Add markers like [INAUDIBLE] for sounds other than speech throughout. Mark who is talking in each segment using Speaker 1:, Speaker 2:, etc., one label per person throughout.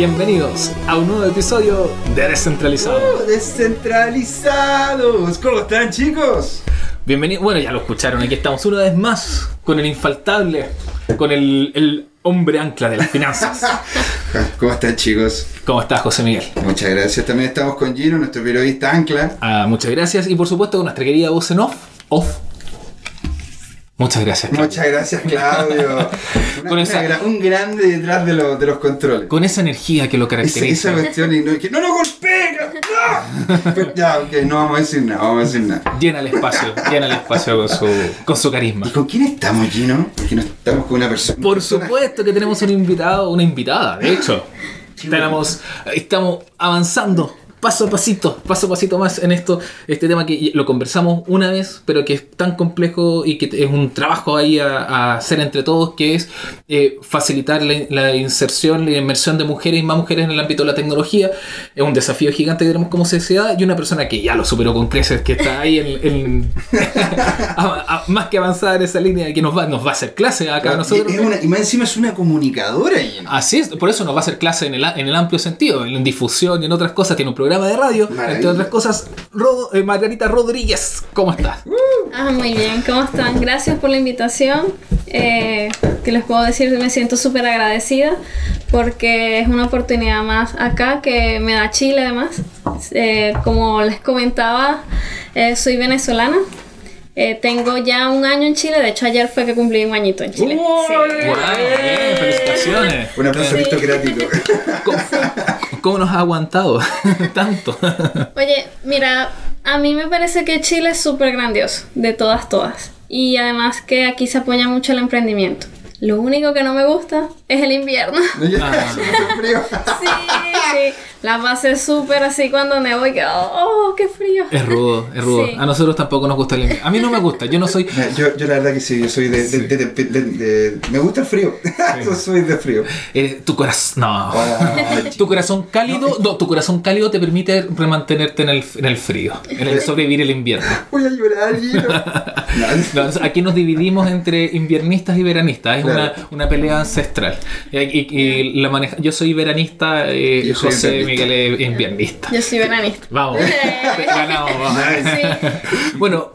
Speaker 1: Bienvenidos a un nuevo episodio de Descentralizado.
Speaker 2: Uh, descentralizados. ¿Cómo están, chicos?
Speaker 1: Bienvenidos. Bueno, ya lo escucharon. Aquí estamos una vez más con el infaltable, con el, el hombre ancla de las finanzas. [LAUGHS]
Speaker 2: ¿Cómo están, chicos?
Speaker 1: ¿Cómo estás, José Miguel?
Speaker 2: Muchas gracias. También estamos con Gino, nuestro periodista ancla.
Speaker 1: Ah, muchas gracias. Y por supuesto con nuestra querida voz en off. Off. Muchas gracias. Claudio.
Speaker 2: Muchas gracias, Claudio. [LAUGHS] Una-
Speaker 1: Con
Speaker 2: una
Speaker 1: esa-
Speaker 2: gra- un grande detrás de, lo- de los controles.
Speaker 1: Con esa energía que lo
Speaker 2: Esa,
Speaker 1: caracteriza.
Speaker 2: esa cuestión y no, que no lo golpeen. ¡No! Pero ya, ok, no vamos a decir nada, vamos a decir nada.
Speaker 1: Llena el espacio, llena el espacio con su, con su carisma.
Speaker 2: ¿Y con quién estamos, Gino? Porque no estamos con una persona.
Speaker 1: Por
Speaker 2: persona-
Speaker 1: supuesto que tenemos un invitado, una invitada, de hecho. Tenemos, estamos avanzando paso a pasito, paso a pasito más en esto, este tema que lo conversamos una vez, pero que es tan complejo y que es un trabajo ahí a, a hacer entre todos, que es eh, facilitar la, la inserción, la inmersión de mujeres y más mujeres en el ámbito de la tecnología. Es un desafío gigante que tenemos como sociedad y una persona que ya lo superó con creces, que está ahí en, en- [LAUGHS] a- a- más que avanzada en esa línea, que nos va, nos va a hacer clase acá a
Speaker 2: Y,
Speaker 1: nosotros.
Speaker 2: es una- y más encima es una comunicadora.
Speaker 1: Así es, por eso nos va a hacer clase en el, en el amplio sentido, en difusión y en otras cosas. Tiene un programa de radio,
Speaker 2: Maravilla.
Speaker 1: entre otras cosas. Ro- eh, Margarita Rodríguez, ¿cómo estás?
Speaker 3: Ah, muy bien, ¿cómo están? Gracias por la invitación. Eh, ¿Qué les puedo decir? Me siento súper agradecida porque es una oportunidad más acá que me da Chile además. Eh, como les comentaba, eh, soy venezolana. Eh, tengo ya un año en Chile, de hecho ayer fue que cumplí un añito en Chile. Sí.
Speaker 1: Guau, bien, felicitaciones.
Speaker 2: Un aplauso
Speaker 3: Sí.
Speaker 2: aristocrático. [LAUGHS]
Speaker 1: ¿Cómo, cómo nos ha aguantado [LAUGHS] tanto?
Speaker 3: Oye, mira, a mí me parece que Chile es súper grandioso, de todas, todas. Y además que aquí se apoya mucho el emprendimiento. Lo único que no me gusta es el invierno. [LAUGHS]
Speaker 1: Ah.
Speaker 3: Sí, sí. La pasé súper así cuando nevo y que, oh, qué frío.
Speaker 1: Es rudo, es rudo.
Speaker 3: Sí.
Speaker 1: A nosotros tampoco nos gusta el invierno. A mí no me gusta, yo no soy...
Speaker 2: Yo, yo la verdad que sí, yo soy de... de- de- de- de- de- me gusta el frío. [LAUGHS] yo soy de frío.
Speaker 1: eh, tu corazón... No. Tu corazón cálido, no, tu corazón cálido te permite mantenerte en el, en el frío, en el sobrevivir el invierno.
Speaker 2: Voy a llorar. [LAUGHS] No,
Speaker 1: aquí nos dividimos entre inviernistas y veranistas. Es
Speaker 2: Claro.
Speaker 1: una, una pelea ancestral. Y, y- y la maneja, yo soy veranista, eh,
Speaker 2: Yo soy
Speaker 1: José. Miguel es invernista.
Speaker 3: Yo soy veranista.
Speaker 1: Vamos, [LAUGHS] ganamos. vamos. [LAUGHS] Bueno,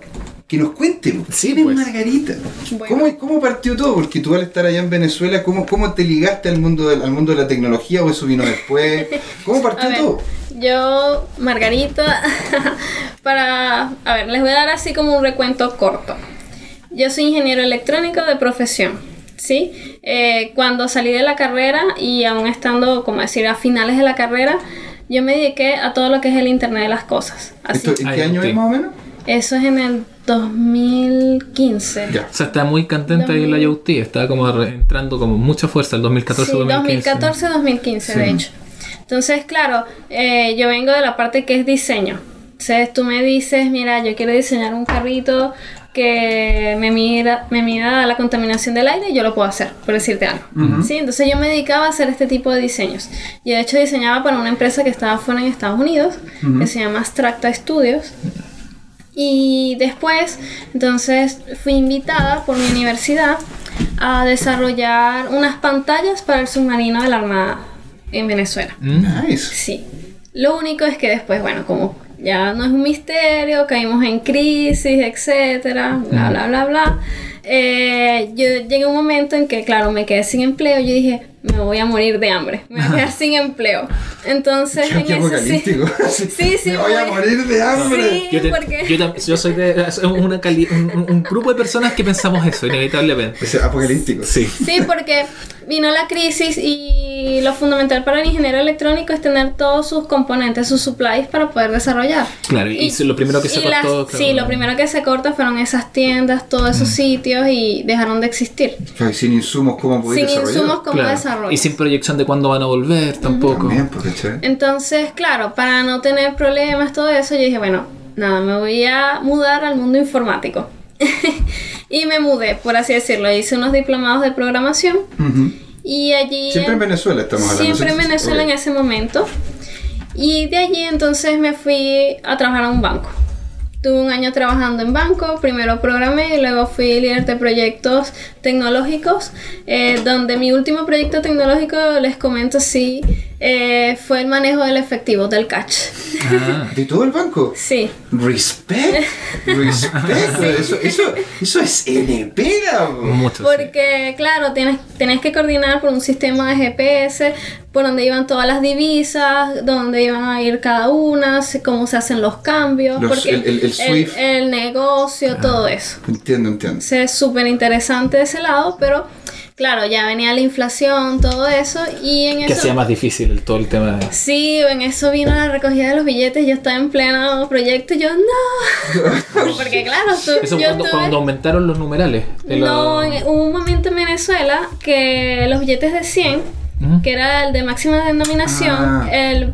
Speaker 2: Que nos cuente,
Speaker 1: Sí,
Speaker 2: ¿quién
Speaker 1: pues.
Speaker 2: es Margarita?
Speaker 3: Bueno.
Speaker 2: ¿Cómo, ¿Cómo partió todo? Porque tú al estar allá en Venezuela, ¿cómo, cómo te ligaste al mundo, del, al mundo de la tecnología o eso vino después? ¿Cómo [LAUGHS] partió
Speaker 3: ver,
Speaker 2: todo?
Speaker 3: yo, Margarita, para, a ver, les voy a dar así como un recuento corto. Yo soy ingeniero electrónico de profesión, ¿sí? Eh, cuando salí de la carrera y aún estando, como decir, a finales de la carrera, yo me dediqué a todo lo que es el Internet de las Cosas. Así.
Speaker 2: ¿Esto, ¿En qué año
Speaker 1: sí.
Speaker 2: es más o menos?
Speaker 3: Eso es en el 2015.
Speaker 2: Ya.
Speaker 1: o sea, está muy contenta ahí en la IoT. Está como entrando con mucha fuerza el 2014
Speaker 3: Sí,
Speaker 1: 2015
Speaker 3: 2014-2015, de hecho. Entonces, claro, eh, yo vengo de la parte que es diseño. Entonces, tú me dices, mira, yo quiero diseñar un carrito que me mida, me mida la contaminación del aire, yo lo puedo hacer, por decirte algo. ¿Sí? Entonces, yo me dedicaba a hacer este tipo de diseños. Yo, de hecho, diseñaba para una empresa que estaba fuera en Estados Unidos, que se llama Stracta Studios. Y después, entonces, fui invitada por mi universidad a desarrollar unas pantallas para el submarino de la Armada en Venezuela.
Speaker 2: Nice.
Speaker 3: Sí. Lo único es que después, bueno, como ya no es un misterio, caímos en crisis, etcétera, bla, bla, bla, bla. eh, yo llegué a un momento en que, claro, me quedé sin empleo. Yo dije, me voy a morir de hambre, me voy a quedar [LAUGHS] sin empleo. Entonces,
Speaker 2: Qué,
Speaker 3: en
Speaker 2: qué
Speaker 3: ese sí.
Speaker 2: apocalíptico. [LAUGHS]
Speaker 3: Sí, sí,
Speaker 2: Me voy a
Speaker 3: voy-
Speaker 2: morir de hambre.
Speaker 3: Sí,
Speaker 1: Yo, te-
Speaker 3: porque-
Speaker 1: yo, tam- yo soy de una cali- un, un- grupo de personas que pensamos eso, inevitablemente.
Speaker 2: Es apocalíptico.
Speaker 1: Sí.
Speaker 3: Sí, porque vino la crisis y lo fundamental para el ingeniero electrónico es tener todos sus componentes, sus supplies para poder desarrollar.
Speaker 1: Claro, y, lo primero que se
Speaker 3: y
Speaker 1: cortó.
Speaker 3: las-
Speaker 1: claro,
Speaker 3: sí, lo primero que se corta fueron esas tiendas, todos esos sitios y dejaron de existir.
Speaker 2: Claro, y sin insumos, ¿cómo
Speaker 3: Sin
Speaker 2: desarrollar?
Speaker 3: insumos como
Speaker 1: claro.
Speaker 3: Desarrollo.
Speaker 1: Y sin proyección de cuándo van a volver tampoco.
Speaker 2: También, pues.
Speaker 3: Entonces, claro, para no tener problemas, todo eso, yo dije, bueno, nada, me voy a mudar al mundo informático. [LAUGHS] y me mudé, por así decirlo. Hice unos diplomados de programación
Speaker 2: Ujú.
Speaker 3: y allí...
Speaker 2: Siempre en Venezuela estamos hablando.
Speaker 3: Siempre en. Venezuela
Speaker 2: Ok.
Speaker 3: en ese momento. Y de allí entonces me fui a trabajar a un banco. Tuve un año trabajando en banco, primero programé y luego fui líder de proyectos tecnológicos, eh, donde mi último proyecto tecnológico, les comento así, eh, fue el manejo del efectivo, del catch.
Speaker 1: Ah,
Speaker 2: ¿De todo el banco?
Speaker 3: Sí.
Speaker 2: Respect. Respect. Eso, eso, eso es NP,
Speaker 1: mucho. sí.
Speaker 3: Porque, claro, tienes, tienes que coordinar por un sistema de GPS, por donde iban todas las divisas, dónde iban a ir cada una, cómo se hacen los cambios,
Speaker 2: Los-
Speaker 3: porque
Speaker 2: el- el- el Swift.
Speaker 3: el negocio, todo eso.
Speaker 2: Entiendo, entiendo.
Speaker 3: Sí, Es súper interesante ese lado, pero claro, ya venía la inflación, todo eso, y en
Speaker 1: Que
Speaker 3: eso...
Speaker 1: hacía más difícil el- todo el tema de...
Speaker 3: Sí, en eso vino la recogida de los billetes, yo estaba en pleno proyecto y yo, no, [LAUGHS] porque claro, tú,
Speaker 1: Eso
Speaker 3: yo
Speaker 1: cuando,
Speaker 3: tuve-
Speaker 1: cuando aumentaron los numerales. de la-
Speaker 3: No, en- hubo un momento en Venezuela que los billetes de 100,
Speaker 1: Ujú.
Speaker 3: que era el de máxima denominación,
Speaker 2: Ah.
Speaker 3: el,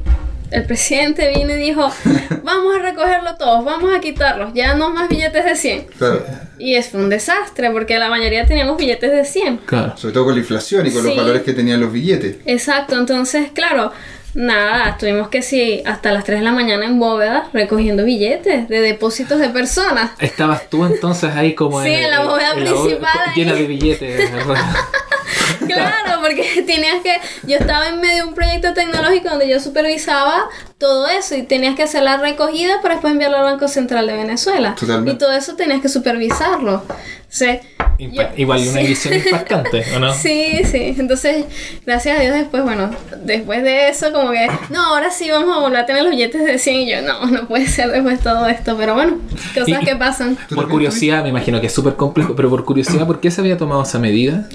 Speaker 3: el presidente vino y dijo, [LAUGHS] vamos a recogerlo todos, vamos a quitarlos, ya no más billetes de 100.
Speaker 2: Claro.
Speaker 3: Y es un desastre porque la mayoría teníamos billetes de 100.
Speaker 1: Claro.
Speaker 2: Sobre todo con la inflación y con los valores que tenían los billetes.
Speaker 3: Exacto, entonces, claro, nada, tuvimos que sí, hasta las 3 de la mañana en bóveda recogiendo billetes de depósitos de personas.
Speaker 1: Estabas tú entonces ahí como
Speaker 3: Sí, en la bóveda principal ahí.
Speaker 1: llena de billetes. [LAUGHS]
Speaker 3: Claro, porque [LAUGHS] tenías que, yo estaba en medio de un proyecto tecnológico donde yo supervisaba todo eso y tenías que hacer la recogida para después enviarlo al Banco Central de Venezuela.
Speaker 2: Totalmente.
Speaker 3: Y todo eso tenías que supervisarlo. Sí, yo-
Speaker 1: Igual una
Speaker 3: sí.
Speaker 1: edición impactante, ¿o no?
Speaker 3: Sí, sí. Entonces, gracias a Dios después, bueno, después de eso como que, no, ahora sí vamos a volver a tener los billetes de 100 y yo, no, no puede ser después de todo esto, pero bueno, cosas
Speaker 1: Y-
Speaker 3: que pasan.
Speaker 2: ¿Tú
Speaker 1: Por curiosidad, me imagino que es súper complejo, pero por curiosidad, ¿por qué se había tomado esa medida?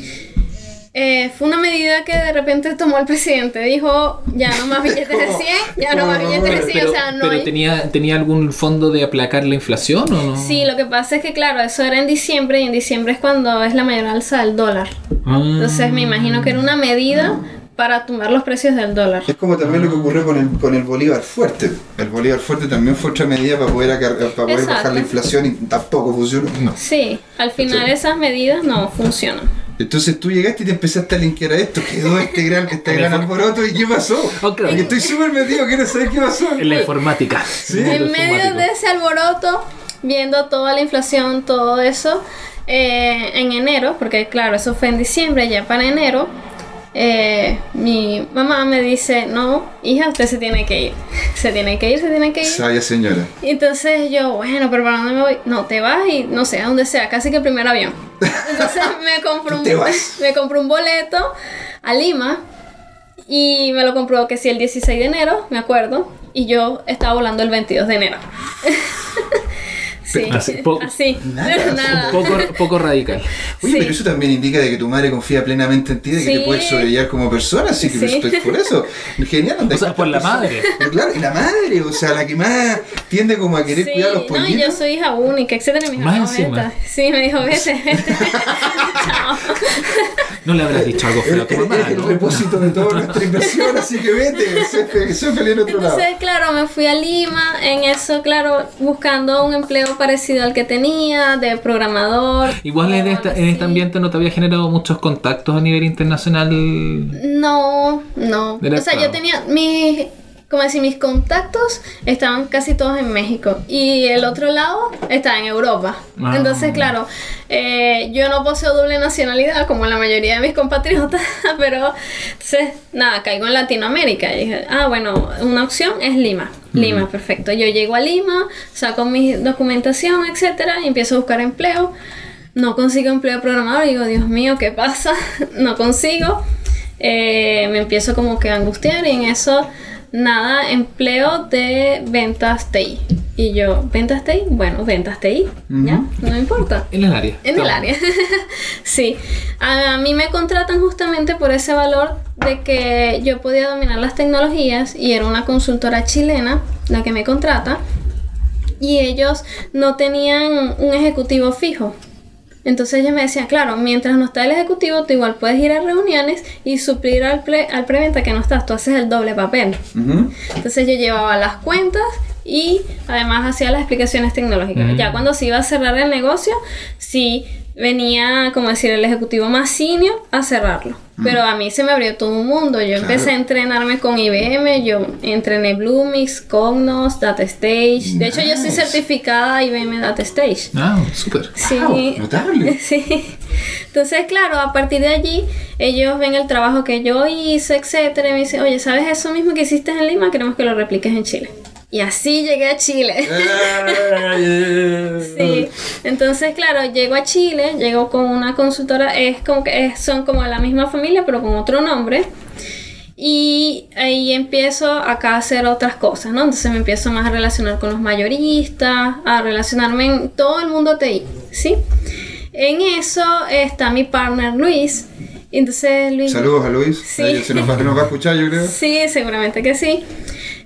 Speaker 3: Eh, fue una medida que de repente tomó el presidente. Dijo, ya no más billetes de [LAUGHS] 100, ya no más billetes de 100,
Speaker 1: Pero,
Speaker 3: o sea, no
Speaker 1: pero
Speaker 3: hay...
Speaker 1: tenía, ¿tenía algún fondo de aplacar la inflación o no?
Speaker 3: Sí, lo que pasa es que, claro, eso era en diciembre y en diciembre es cuando es la mayor alza del dólar.
Speaker 1: Ah.
Speaker 3: Entonces me imagino que era una medida para tumbar los precios del dólar.
Speaker 2: Es como también lo que ocurrió con el, con el Bolívar Fuerte. El Bolívar Fuerte también fue otra medida para poder, para poder bajar la inflación y tampoco funcionó.
Speaker 3: Sí, al final esas medidas no funcionan.
Speaker 2: Entonces tú llegaste y te empezaste a linkear a esto, quedó este gran, este gran alboroto y ¿qué pasó? Porque estoy súper metido, quiero saber qué pasó.
Speaker 1: En la informática.
Speaker 2: Sí.
Speaker 3: En medio de ese alboroto, viendo toda la inflación, todo eso, eh, en enero, porque claro, eso fue en diciembre, ya para enero, eh, mi mamá me dice, no, hija, usted se tiene que ir. [LAUGHS] Se tiene que ir, se tiene que ir.
Speaker 2: Sabia señora.
Speaker 3: Y entonces yo, bueno, pero ¿para dónde me voy? No, te vas y no sé, a donde sea, casi que el primer avión. [LAUGHS] Entonces me compró un, me compró un boleto a Lima y me lo compró que sí el 16 de enero, me acuerdo, y yo estaba volando el 22 de enero. [LAUGHS] sí,
Speaker 1: Así, po-
Speaker 3: así, [LAUGHS] [LAUGHS]
Speaker 2: Nada,
Speaker 3: nada.
Speaker 1: Poco, poco radical.
Speaker 2: Oye,
Speaker 3: Sí.
Speaker 2: pero eso también indica de que tu madre confía plenamente en ti, de que
Speaker 3: Sí.
Speaker 2: te puedes sobrellevar como persona, así que
Speaker 3: Sí.
Speaker 2: estoy por eso. Genial,
Speaker 1: O sea, por la madre.
Speaker 2: Pero claro, y la madre, o sea, la que más tiende como a querer
Speaker 3: Sí,
Speaker 2: cuidar a los
Speaker 3: no, y
Speaker 2: pollitos.
Speaker 3: yo soy hija única, etcétera, y mi hija,
Speaker 1: Más
Speaker 3: no. Sí, me dijo, vete, vete. [LAUGHS] Chao.
Speaker 1: No le habrás dicho algo feo a tu
Speaker 2: Es
Speaker 1: mamá,
Speaker 2: el
Speaker 1: ¿no?
Speaker 2: repósito de toda nuestra inversión, así que vete, sé feliz en otro lado.
Speaker 3: Entonces, claro, me fui a Lima, en eso, claro, buscando un empleo parecido al que tenía, de programador.
Speaker 1: Igual en, esta, en este ambiente no te había generado muchos contactos a nivel internacional.
Speaker 3: No, no. O sea, yo tenía mis, como decir, mis contactos estaban casi todos en México y el otro lado está en Europa.
Speaker 1: Ah.
Speaker 3: Entonces, claro, eh, yo no poseo doble nacionalidad como la mayoría de mis compatriotas, [LAUGHS] pero entonces, nada, caigo en Latinoamérica y dije, ah, bueno, una opción es Lima. Lima, perfecto. Yo llego a Lima, saco mi documentación, etcétera, y empiezo a buscar empleo. No consigo empleo programador y digo, Dios mío, ¿qué pasa? [LAUGHS] no consigo. Eh, me empiezo como que a angustiar y en eso, nada, empleo de ventas TI. Y yo, ¿ventas TI? Bueno, ventas TI, ¿ya? No importa.
Speaker 1: En el área.
Speaker 3: En el área. [LAUGHS] sí. A mí me contratan justamente por ese valor de que yo podía dominar las tecnologías y era una consultora chilena la que me contrata y ellos no tenían un ejecutivo fijo. Entonces ellos me decían, claro, mientras no está el ejecutivo, tú igual puedes ir a reuniones y suplir al, pre- al preventa que no estás, tú haces el doble papel. Entonces yo llevaba las cuentas y además hacía las explicaciones tecnológicas.
Speaker 1: Mm.
Speaker 3: Ya cuando se iba a cerrar el negocio, sí venía, como decir, el ejecutivo más senior a cerrarlo. Pero a mí se me abrió todo un mundo. Yo empecé a entrenarme con IBM, yo entrené Bluemix, Cognos, DataStage. De hecho, yo soy
Speaker 2: Nice.
Speaker 3: certificada IBM DataStage.
Speaker 1: Ah, súper.
Speaker 3: Sí.
Speaker 2: Wow, notable. [LAUGHS]
Speaker 3: Sí. Entonces, claro, a partir de allí, ellos ven el trabajo que yo hice, etcétera, y me dicen, oye, ¿sabes eso mismo que hiciste en Lima? Queremos que lo repliques en Chile. Y así llegué a Chile. [LAUGHS] sí. Entonces, claro, llego a Chile, llego con una consultora, es como que es- son como la misma familia, pero con otro nombre. Y ahí empiezo acá a hacer otras cosas, ¿no? Entonces me empiezo más a relacionar con los mayoristas, a relacionarme en todo el mundo TI, ¿sí? En eso está mi partner Luis. Entonces Luis...
Speaker 2: Saludos a Luis.
Speaker 3: Sí.
Speaker 2: Se nos va, nos va a escuchar, yo creo.
Speaker 3: Sí, seguramente que sí.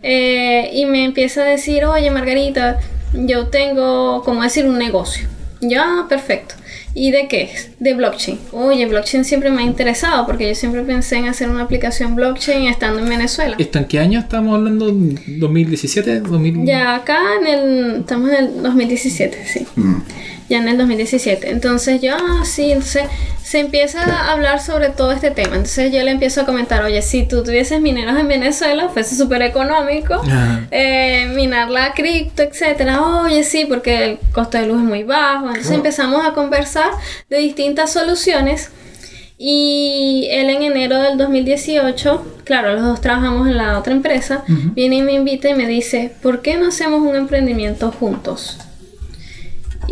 Speaker 3: Eh, y me empieza a decir, oye Margarita, yo tengo, como decir, un negocio. Ya, perfecto. ¿Y de qué es? De blockchain. Oye, blockchain siempre me ha interesado porque yo siempre pensé en hacer una aplicación blockchain estando en Venezuela.
Speaker 1: ¿Esto en qué año estamos hablando? ¿2017? ¿2000?
Speaker 3: Ya acá en el, estamos en el 2017, sí.
Speaker 2: Mm.
Speaker 3: Ya en el 2017. Entonces yo, ah, sí, entonces se empieza a hablar sobre todo este tema. Entonces yo le empiezo a comentar, oye, si tú tuvieses mineros en Venezuela, fuese súper económico, eh, minar la cripto, etcétera. Oye, sí, porque el costo de luz es muy bajo. Entonces empezamos a conversar de distintas soluciones. Y él en enero del 2018, claro, los dos trabajamos en la otra empresa, viene y me invita y me dice, ¿por qué no hacemos un emprendimiento juntos?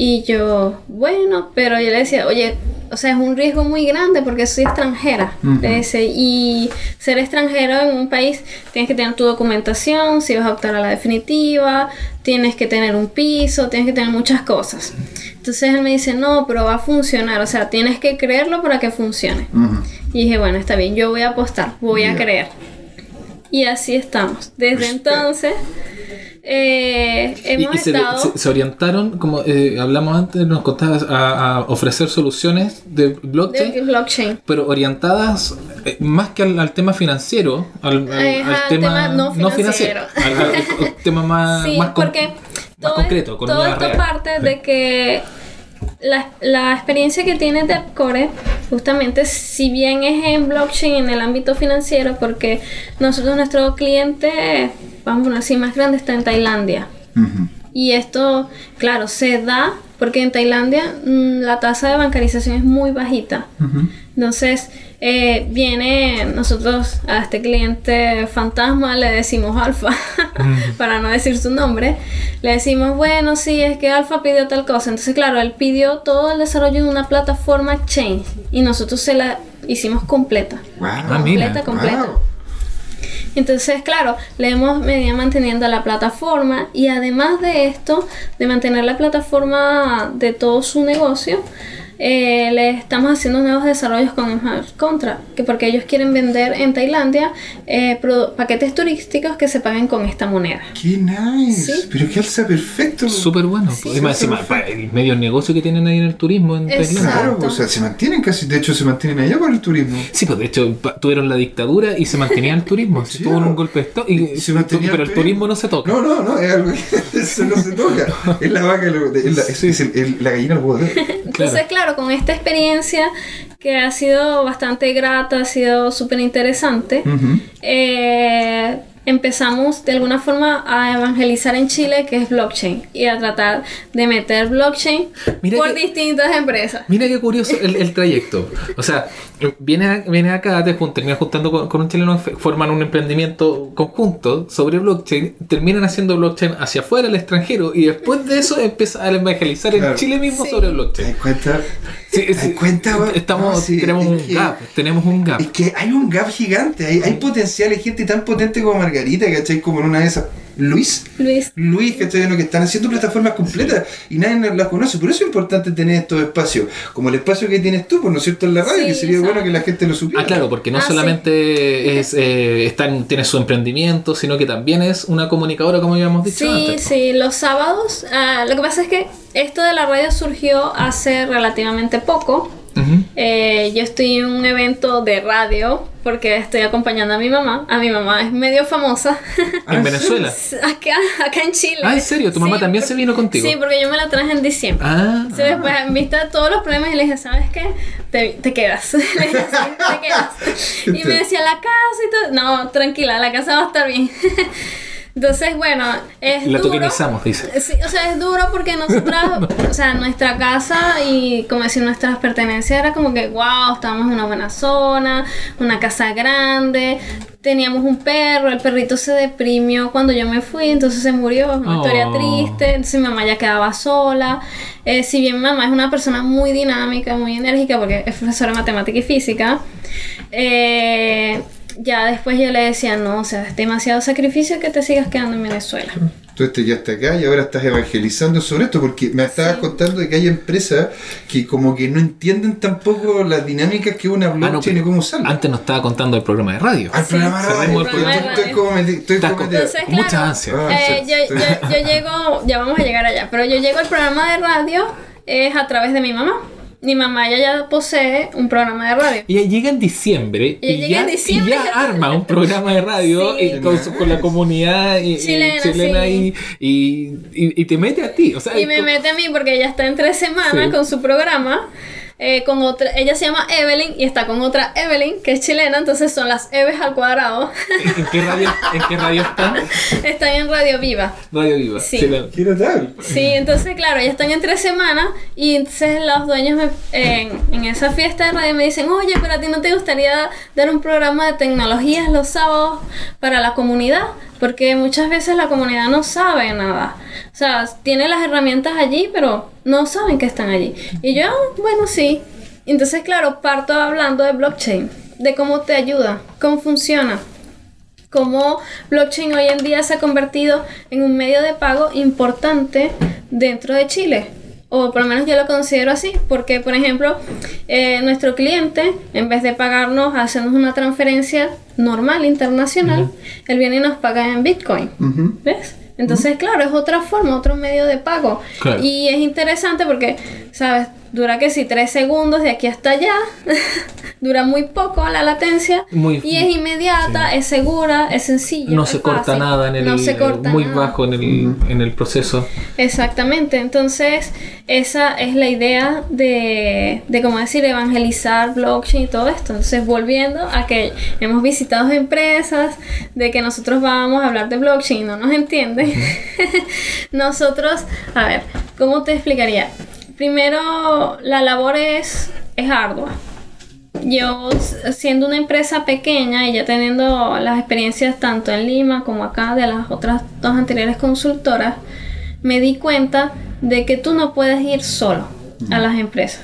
Speaker 3: Y yo, bueno, pero yo le decía, oye, o sea, es un riesgo muy grande porque soy extranjera. Le decía, y ser extranjero en un país, tienes que tener tu documentación, si vas a optar a la definitiva, tienes que tener un piso, tienes que tener muchas cosas. Entonces él me dice, no, pero va a funcionar, o sea, tienes que creerlo para que funcione. Y dije, bueno, está bien, yo voy a apostar, voy a creer. Y así estamos. Desde
Speaker 2: Respecto.
Speaker 3: entonces, eh,
Speaker 1: Y,
Speaker 3: hemos
Speaker 1: y se,
Speaker 3: estado...
Speaker 1: se- se orientaron, como eh, hablamos antes, nos contabas, a, a ofrecer soluciones de blockchain,
Speaker 3: de blockchain.
Speaker 1: pero orientadas eh, más que al, al tema financiero, al, al- al
Speaker 3: al
Speaker 1: tema,
Speaker 3: tema no financiero.
Speaker 1: al, [LAUGHS] tema más,
Speaker 3: Sí,
Speaker 1: más, con-
Speaker 3: porque
Speaker 1: más
Speaker 3: todo,
Speaker 1: concreto,
Speaker 3: todo esto
Speaker 1: real.
Speaker 3: parte
Speaker 1: Sí.
Speaker 3: de que la, la experiencia que tiene Depcore, justamente, si bien es en blockchain en el ámbito financiero, porque nosotros, nuestro cliente, vamos a más grande está en Tailandia. Y esto, claro, se da porque en Tailandia mm, la tasa de bancarización es muy bajita.
Speaker 2: Ujú.
Speaker 3: Entonces, eh, viene nosotros a este cliente fantasma, le decimos Alfa, [LAUGHS] para no decir su nombre, le decimos, bueno, sí, es que Alfa pidió tal cosa. Entonces, claro, él pidió todo el desarrollo de una plataforma Chain y nosotros se la hicimos completa.
Speaker 2: Wow.
Speaker 1: Ah.
Speaker 3: Completa, completa.
Speaker 2: Wow.
Speaker 3: Entonces, claro, le hemos venido manteniendo la plataforma y además de esto, de mantener la plataforma de todo su negocio, eh, le estamos haciendo nuevos desarrollos con Smart Contract, que porque ellos quieren vender en Tailandia eh, paquetes turísticos que se paguen con esta moneda.
Speaker 2: Qué nice.
Speaker 3: Sí.
Speaker 2: Pero que alza perfecto.
Speaker 1: Súper bueno.
Speaker 3: Sí,
Speaker 1: y más encima, el medio negocio que tienen ahí en el turismo en
Speaker 3: Exacto.
Speaker 1: Tailandia.
Speaker 2: Claro, o sea, se mantienen casi, de hecho se mantienen allá por el turismo.
Speaker 1: Sí, pues de hecho tuvieron la dictadura y se mantenía el turismo.
Speaker 2: Sí, [LAUGHS]
Speaker 1: un golpe de estado y
Speaker 2: Se mantenía
Speaker 1: pero
Speaker 2: el turismo.
Speaker 1: no se toca.
Speaker 2: No, no, no, es algo [LAUGHS] que eso no se toca. Es la vaca, es la- eso es el- el- la gallina al huevo.
Speaker 3: Entonces, claro, con esta experiencia que ha sido bastante grata, ha sido súper interesante, eh, empezamos de alguna forma a evangelizar en Chile que es blockchain y a tratar de meter blockchain
Speaker 1: Mira
Speaker 3: por
Speaker 1: que-
Speaker 3: distintas empresas.
Speaker 1: Mira qué curioso el, el trayecto. O sea, viene, viene acá, te jun- terminas juntando con, con un chileno, forman un emprendimiento conjunto sobre blockchain, terminan haciendo blockchain hacia afuera, al extranjero, y después de eso empieza a evangelizar
Speaker 2: Claro.
Speaker 1: en Chile mismo
Speaker 3: Sí.
Speaker 1: sobre
Speaker 2: ¿Te
Speaker 1: blockchain.
Speaker 2: das cuenta?
Speaker 1: Sí,
Speaker 2: ¿Te das
Speaker 1: sí,
Speaker 2: cuenta, weón?
Speaker 1: estamos,
Speaker 2: No, sí,
Speaker 1: tenemos
Speaker 2: es
Speaker 1: un
Speaker 2: que-
Speaker 1: gap, tenemos un gap.
Speaker 2: Es que hay un gap gigante, hay, hay potencial, hay gente tan potente como Margarita, ¿cachai? Como en una de esas. Luis.
Speaker 3: Luis,
Speaker 2: Luis, ¿cachai? Lo que están haciendo plataformas completas y nadie las conoce. Por eso es importante tener estos espacios, como el espacio que tienes tú, por no es cierto, en la radio,
Speaker 3: Sí,
Speaker 2: que sería
Speaker 3: exacto.
Speaker 2: bueno que la gente lo supiera.
Speaker 1: Ah, claro, porque no
Speaker 3: Ah, sí.
Speaker 1: solamente es, eh, está en- tiene su emprendimiento, sino que también es una comunicadora, como habíamos dicho
Speaker 3: sí,
Speaker 1: antes.
Speaker 3: sí, los sábados, ah, lo que pasa es que esto de la radio surgió hace relativamente poco.
Speaker 1: Ujú.
Speaker 3: Eh, yo estoy en un evento de radio porque estoy acompañando a mi mamá. A mi mamá es medio famosa.
Speaker 2: Ah,
Speaker 1: en
Speaker 2: ¿en
Speaker 1: Venezuela. [LAUGHS]
Speaker 3: acá, acá en Chile.
Speaker 1: Ah, ¿en serio? ¿Tu mamá
Speaker 3: Sí,
Speaker 1: también
Speaker 3: por-
Speaker 1: se vino contigo?
Speaker 3: Sí, porque yo me la traje en diciembre.
Speaker 1: Ah,
Speaker 3: Entonces, después, en vista de todos los problemas, y le dije, ¿sabes qué? Te, te quedas. [LAUGHS] le dije, "Sí, te quedas. [LAUGHS] Y me decía, la casa y todo. No, tranquila, la casa va a estar bien. Entonces, bueno, es
Speaker 1: La
Speaker 3: duro.
Speaker 1: tokenizamos, dice.
Speaker 3: Sí, o sea, es duro porque nosotras, [LAUGHS] o sea, nuestra casa y como decir nuestras pertenencias era como que, wow, estábamos en una buena zona, una casa grande, teníamos un perro, el perrito se deprimió cuando yo me fui, entonces se murió, es una historia
Speaker 1: Oh.
Speaker 3: triste, entonces mi mamá ya quedaba sola. Eh, si bien mi mamá es una persona muy dinámica, muy enérgica, porque es profesora de matemática y física, eh, ya después yo le decía, no, o sea, es demasiado sacrificio que te sigas quedando en Venezuela.
Speaker 2: Entonces te quedaste acá y ahora estás evangelizando sobre esto, porque me estabas
Speaker 3: Sí.
Speaker 2: contando de que hay empresas que como que no entienden tampoco las dinámicas que una
Speaker 1: Ah, no,
Speaker 2: blockchain y
Speaker 1: pero
Speaker 2: cómo usarla.
Speaker 1: Antes nos estaba contando el programa de radio.
Speaker 2: Al programa de
Speaker 1: cerremos
Speaker 2: radio,
Speaker 1: el
Speaker 2: porque
Speaker 3: programa de
Speaker 2: estoy- estoy
Speaker 3: radio.
Speaker 2: como estoy
Speaker 1: Estás
Speaker 2: como.
Speaker 3: Entonces, claro.
Speaker 2: Ah,
Speaker 3: eh,
Speaker 2: sí,
Speaker 3: yo,
Speaker 2: estoy-
Speaker 3: yo- yo llego, ya vamos a llegar allá, pero yo llego al programa de radio es a través de mi mamá. Mi mamá ya, ya posee un programa de radio.
Speaker 1: Ella llega en diciembre
Speaker 3: Ella
Speaker 1: y,
Speaker 3: llega
Speaker 1: ya,
Speaker 3: en diciembre.
Speaker 1: y ya arma un programa de radio
Speaker 3: Sí.
Speaker 1: y con, su- con la comunidad y- y
Speaker 3: Chilena,
Speaker 1: chilena
Speaker 3: sí.
Speaker 1: y, y, y- y te mete a ti. O sea,
Speaker 3: Y me mete a mí porque ella está en tres semanas
Speaker 1: Sí.
Speaker 3: con su programa. Eh, con otra, ella se llama Evelyn y está con otra Evelyn que es chilena, entonces son las Eves al cuadrado.
Speaker 1: ¿En qué radio, en qué radio está?
Speaker 3: Están en Radio Viva.
Speaker 1: Radio Viva.
Speaker 3: Sí. Sí, entonces claro, ya están en tres semanas y entonces los dueños me- en, en esa fiesta de radio me dicen, oye, pero a ti no te gustaría dar un programa de tecnologías los sábados para la comunidad, porque muchas veces la comunidad no sabe nada. O sea, tiene las herramientas allí, pero no saben que están allí. Y yo, "Ah, bueno, sí. Entonces, claro, parto hablando de blockchain, de cómo te ayuda, cómo funciona cómo blockchain hoy en día se ha convertido en un medio de pago importante dentro de Chile. O por lo menos yo lo considero así, porque por ejemplo, eh, nuestro cliente, en vez de pagarnos, hacernos una transferencia normal, internacional, él viene y nos paga en Bitcoin. ¿Ves? Entonces, claro, es otra forma, otro medio de pago.
Speaker 1: Claro.
Speaker 3: Y es interesante porque, ¿sabes? Dura que si tres segundos de aquí hasta allá, [LAUGHS] dura muy poco la latencia
Speaker 1: Muy-
Speaker 3: y es inmediata, es segura, es sencilla.
Speaker 1: No
Speaker 3: es
Speaker 1: se corta nada en el
Speaker 3: No se corta
Speaker 1: muy
Speaker 3: nada.
Speaker 1: bajo en el, en el proceso.
Speaker 3: Exactamente, entonces esa es la idea de, de como decir, evangelizar blockchain y todo esto. Entonces, volviendo a que hemos visitado empresas, de que nosotros vamos a hablar de blockchain y no nos entienden, [LAUGHS] nosotros, a ver, ¿cómo te explicaría? Primero, la labor es, es ardua. Yo, siendo una empresa pequeña y ya teniendo las experiencias tanto en Lima como acá de las otras dos anteriores consultoras, me di cuenta de que tú no puedes ir solo a las empresas.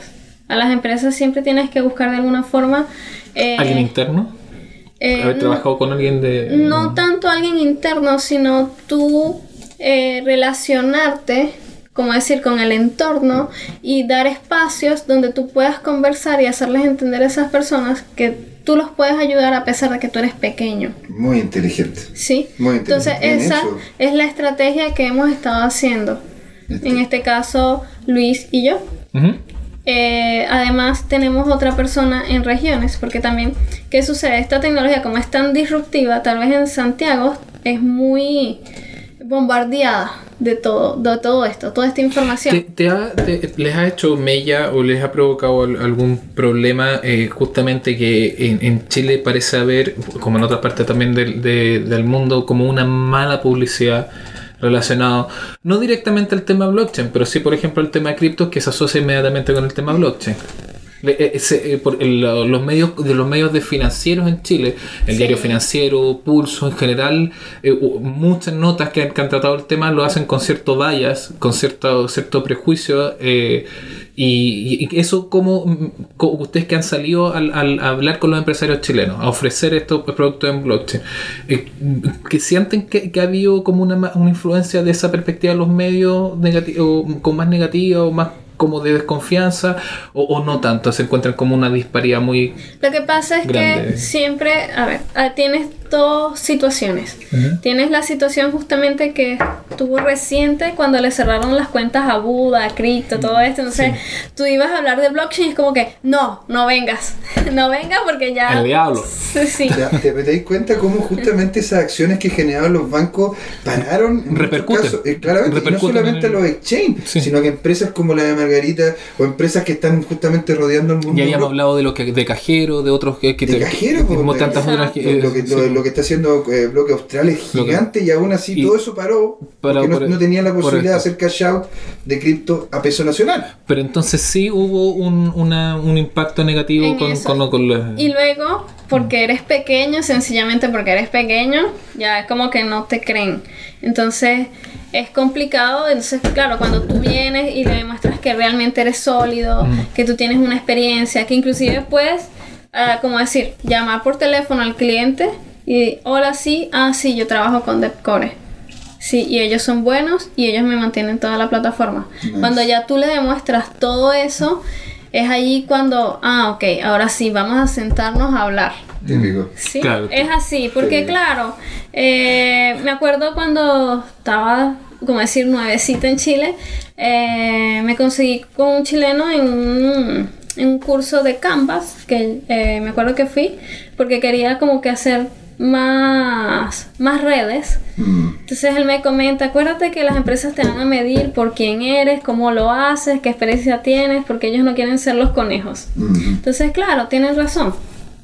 Speaker 3: A las empresas siempre tienes que buscar de alguna forma... eh,
Speaker 1: ¿Alguien interno?
Speaker 3: eh,
Speaker 1: ¿Haber
Speaker 3: no-
Speaker 1: trabajado con alguien de.?
Speaker 3: no tanto alguien interno, sino tú eh, relacionarte, como decir, con el entorno y dar espacios donde tú puedas conversar y hacerles entender a esas personas que tú los puedes ayudar a pesar de que tú eres pequeño.
Speaker 2: Muy inteligente.
Speaker 3: ¿Sí?
Speaker 2: Muy
Speaker 3: Entonces
Speaker 2: inteligente. Bien
Speaker 3: esa
Speaker 2: hecho.
Speaker 3: es la estrategia que hemos estado haciendo.
Speaker 2: Este.
Speaker 3: En este caso, Luis y yo. Eh, además tenemos otra persona en regiones, porque también, ¿qué sucede? Esta tecnología como es tan disruptiva, tal vez en Santiago es muy bombardeada de todo, de todo esto, toda esta información.
Speaker 1: ¿Te, ha- ¿Les ha hecho mella o les ha provocado al- algún problema eh, justamente que en, en Chile parece haber, como en otras partes también del, de- del mundo, como una mala publicidad relacionado no directamente al tema blockchain, pero sí por ejemplo al tema de criptos que se asocia inmediatamente con el tema blockchain? Eh, eh, por el- lo- los medios de los medios de financieros en Chile, el
Speaker 3: Sí.
Speaker 1: diario financiero, Pulso en general, eh, muchas notas que han, que han tratado el tema lo hacen con cierto bias, con cierto, cierto prejuicio, eh, y, y eso como, mm, ustedes que han salido al, al hablar con los empresarios chilenos, a ofrecer estos productos en blockchain, eh, que sienten que, que ha habido como una, una influencia de esa perspectiva de los medios negati- o con más negativa o más como de desconfianza o, o no tanto, se encuentran como una disparidad muy...
Speaker 3: Lo que pasa es
Speaker 1: Grande.
Speaker 3: que siempre, a ver, ah, tienes dos situaciones. Tienes la situación justamente que estuvo reciente cuando le cerraron las cuentas a Buda, a Crypto, todo esto. Entonces, tú ibas a hablar de blockchain y es como que, no, no vengas. [LAUGHS] no vengas porque ya...
Speaker 1: Al diablo. [LAUGHS]
Speaker 3: Sí, sí.
Speaker 2: Ya, ¿Te, te das cuenta cómo justamente esas acciones que generaban los bancos pararon? En muchos
Speaker 1: Repercuten.
Speaker 2: casos? Eh, claramente, y no solamente
Speaker 1: en el-
Speaker 2: los exchange,
Speaker 1: Sí.
Speaker 2: sino que empresas como la de Margarita o empresas que están justamente rodeando el mundo.
Speaker 1: Ya habíamos hablado de lo que de cajero, de otros que, que
Speaker 2: de
Speaker 1: te-
Speaker 2: cajero,
Speaker 1: que-
Speaker 2: po,
Speaker 1: como tantas otras que-
Speaker 2: lo, que-
Speaker 1: sí,
Speaker 2: lo lo que está haciendo eh, Bloque Austral es gigante y aún así
Speaker 1: y-
Speaker 2: todo eso paró
Speaker 1: Para-
Speaker 2: porque no,
Speaker 1: por-
Speaker 2: no tenían la posibilidad de hacer cash out de cripto a peso nacional.
Speaker 1: Pero entonces sí hubo un, una- un impacto negativo
Speaker 3: En
Speaker 1: con, con, con los-
Speaker 3: Y luego, porque eres pequeño, sencillamente porque eres pequeño, ya es como que no te creen. Entonces es complicado. Entonces, claro, cuando tú vienes y le demuestras que realmente eres sólido, que tú tienes una experiencia, que inclusive puedes, ah, como decir, llamar por teléfono al cliente y, hola, sí, ah, sí, yo trabajo con Depcore. Sí, y ellos son buenos y ellos me mantienen toda la plataforma. Cuando ya tú le demuestras todo eso, es allí cuando, ah, ok, ahora sí, vamos a sentarnos a hablar.
Speaker 2: Típico.
Speaker 3: Sí,
Speaker 1: Claro.
Speaker 3: es así, porque
Speaker 2: Sí.
Speaker 3: claro, eh, me acuerdo cuando estaba, como decir, nuevecita en Chile, eh, me conseguí con un chileno en un, en un curso de Canvas, que eh, me acuerdo que fui, porque quería como que hacer más, más redes.
Speaker 2: Mm.
Speaker 3: Entonces él me comenta, acuérdate que las empresas te van a medir por quién eres, cómo lo haces, qué experiencia tienes, porque ellos no quieren ser los conejos.
Speaker 2: Mm.
Speaker 3: Entonces, claro, tienen razón.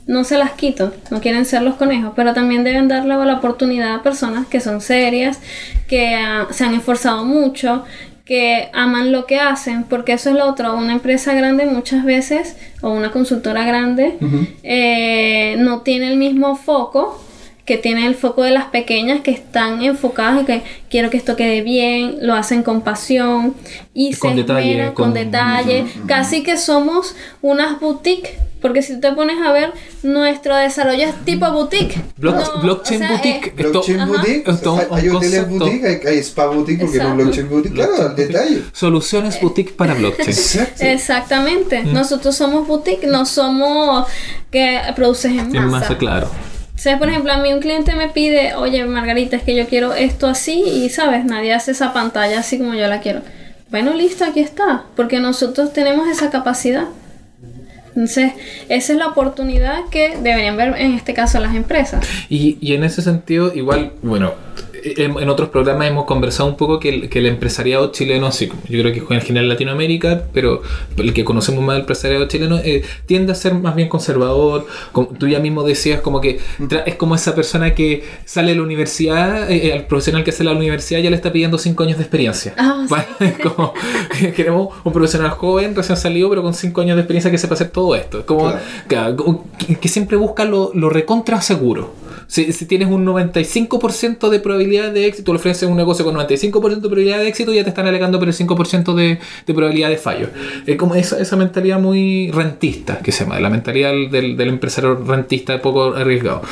Speaker 3: No se las quito, no quieren ser los conejos, pero también deben darle la oportunidad a personas que son serias, que ah, se han esforzado mucho, que aman lo que hacen, porque eso es lo otro. Una empresa grande muchas veces, o una consultora grande, eh, no tiene el mismo foco que tiene el foco de las pequeñas que están enfocadas en que quiero que esto quede bien, lo hacen con pasión y
Speaker 1: Con
Speaker 3: se
Speaker 1: detalle,
Speaker 3: con- detalle. Casi que somos unas boutiques, porque si tú te pones a ver, nuestro desarrollo es tipo boutique.
Speaker 1: Block-
Speaker 3: No,
Speaker 1: blockchain
Speaker 3: o sea,
Speaker 1: boutique.
Speaker 3: eh,
Speaker 1: Esto-
Speaker 2: Blockchain
Speaker 3: Ajá.
Speaker 2: boutique,
Speaker 1: Esto es
Speaker 2: hay, hoteles boutique, hay, hay spa boutique, porque no blockchain boutique, claro, al detalle.
Speaker 1: Soluciones boutique para blockchain.
Speaker 2: Exacto.
Speaker 3: Exactamente. Nosotros somos boutique, no somos que produces en masa.
Speaker 1: En masa, claro.
Speaker 3: O sea, por ejemplo, a mí un cliente me pide, oye, Margarita, es que yo quiero esto así y, ¿sabes? Nadie hace esa pantalla así como yo la quiero. Bueno, listo, aquí está, porque nosotros tenemos esa capacidad. Entonces, esa es la oportunidad que deberían ver en este caso las empresas.
Speaker 1: Y, y en ese sentido, igual, bueno, en, en otros programas hemos conversado un poco que el, que el empresariado chileno, así como yo creo que en general Latinoamérica, pero el que conocemos más del empresariado chileno, eh, tiende a ser más bien conservador. Como tú ya mismo decías, como que tra- es como esa persona que sale de la universidad, eh, al profesional que sale de la universidad ya le está pidiendo 5 años de experiencia.
Speaker 3: Ah, [LAUGHS] sí.
Speaker 1: Es [LAUGHS] como, queremos un profesional joven, recién salido, pero con 5 años de experiencia que sepa hacer todo esto. Es como,
Speaker 2: Claro.
Speaker 1: que, que siempre busca lo, lo recontra seguro. Si, si tienes un 95% de probabilidad de éxito, le ofreces un negocio con 95% de probabilidad de éxito, ya te están alegando por el 5% de, de probabilidad de fallo. Es como esa, esa mentalidad muy rentista, que se llama, la mentalidad del, empresario rentista poco arriesgado.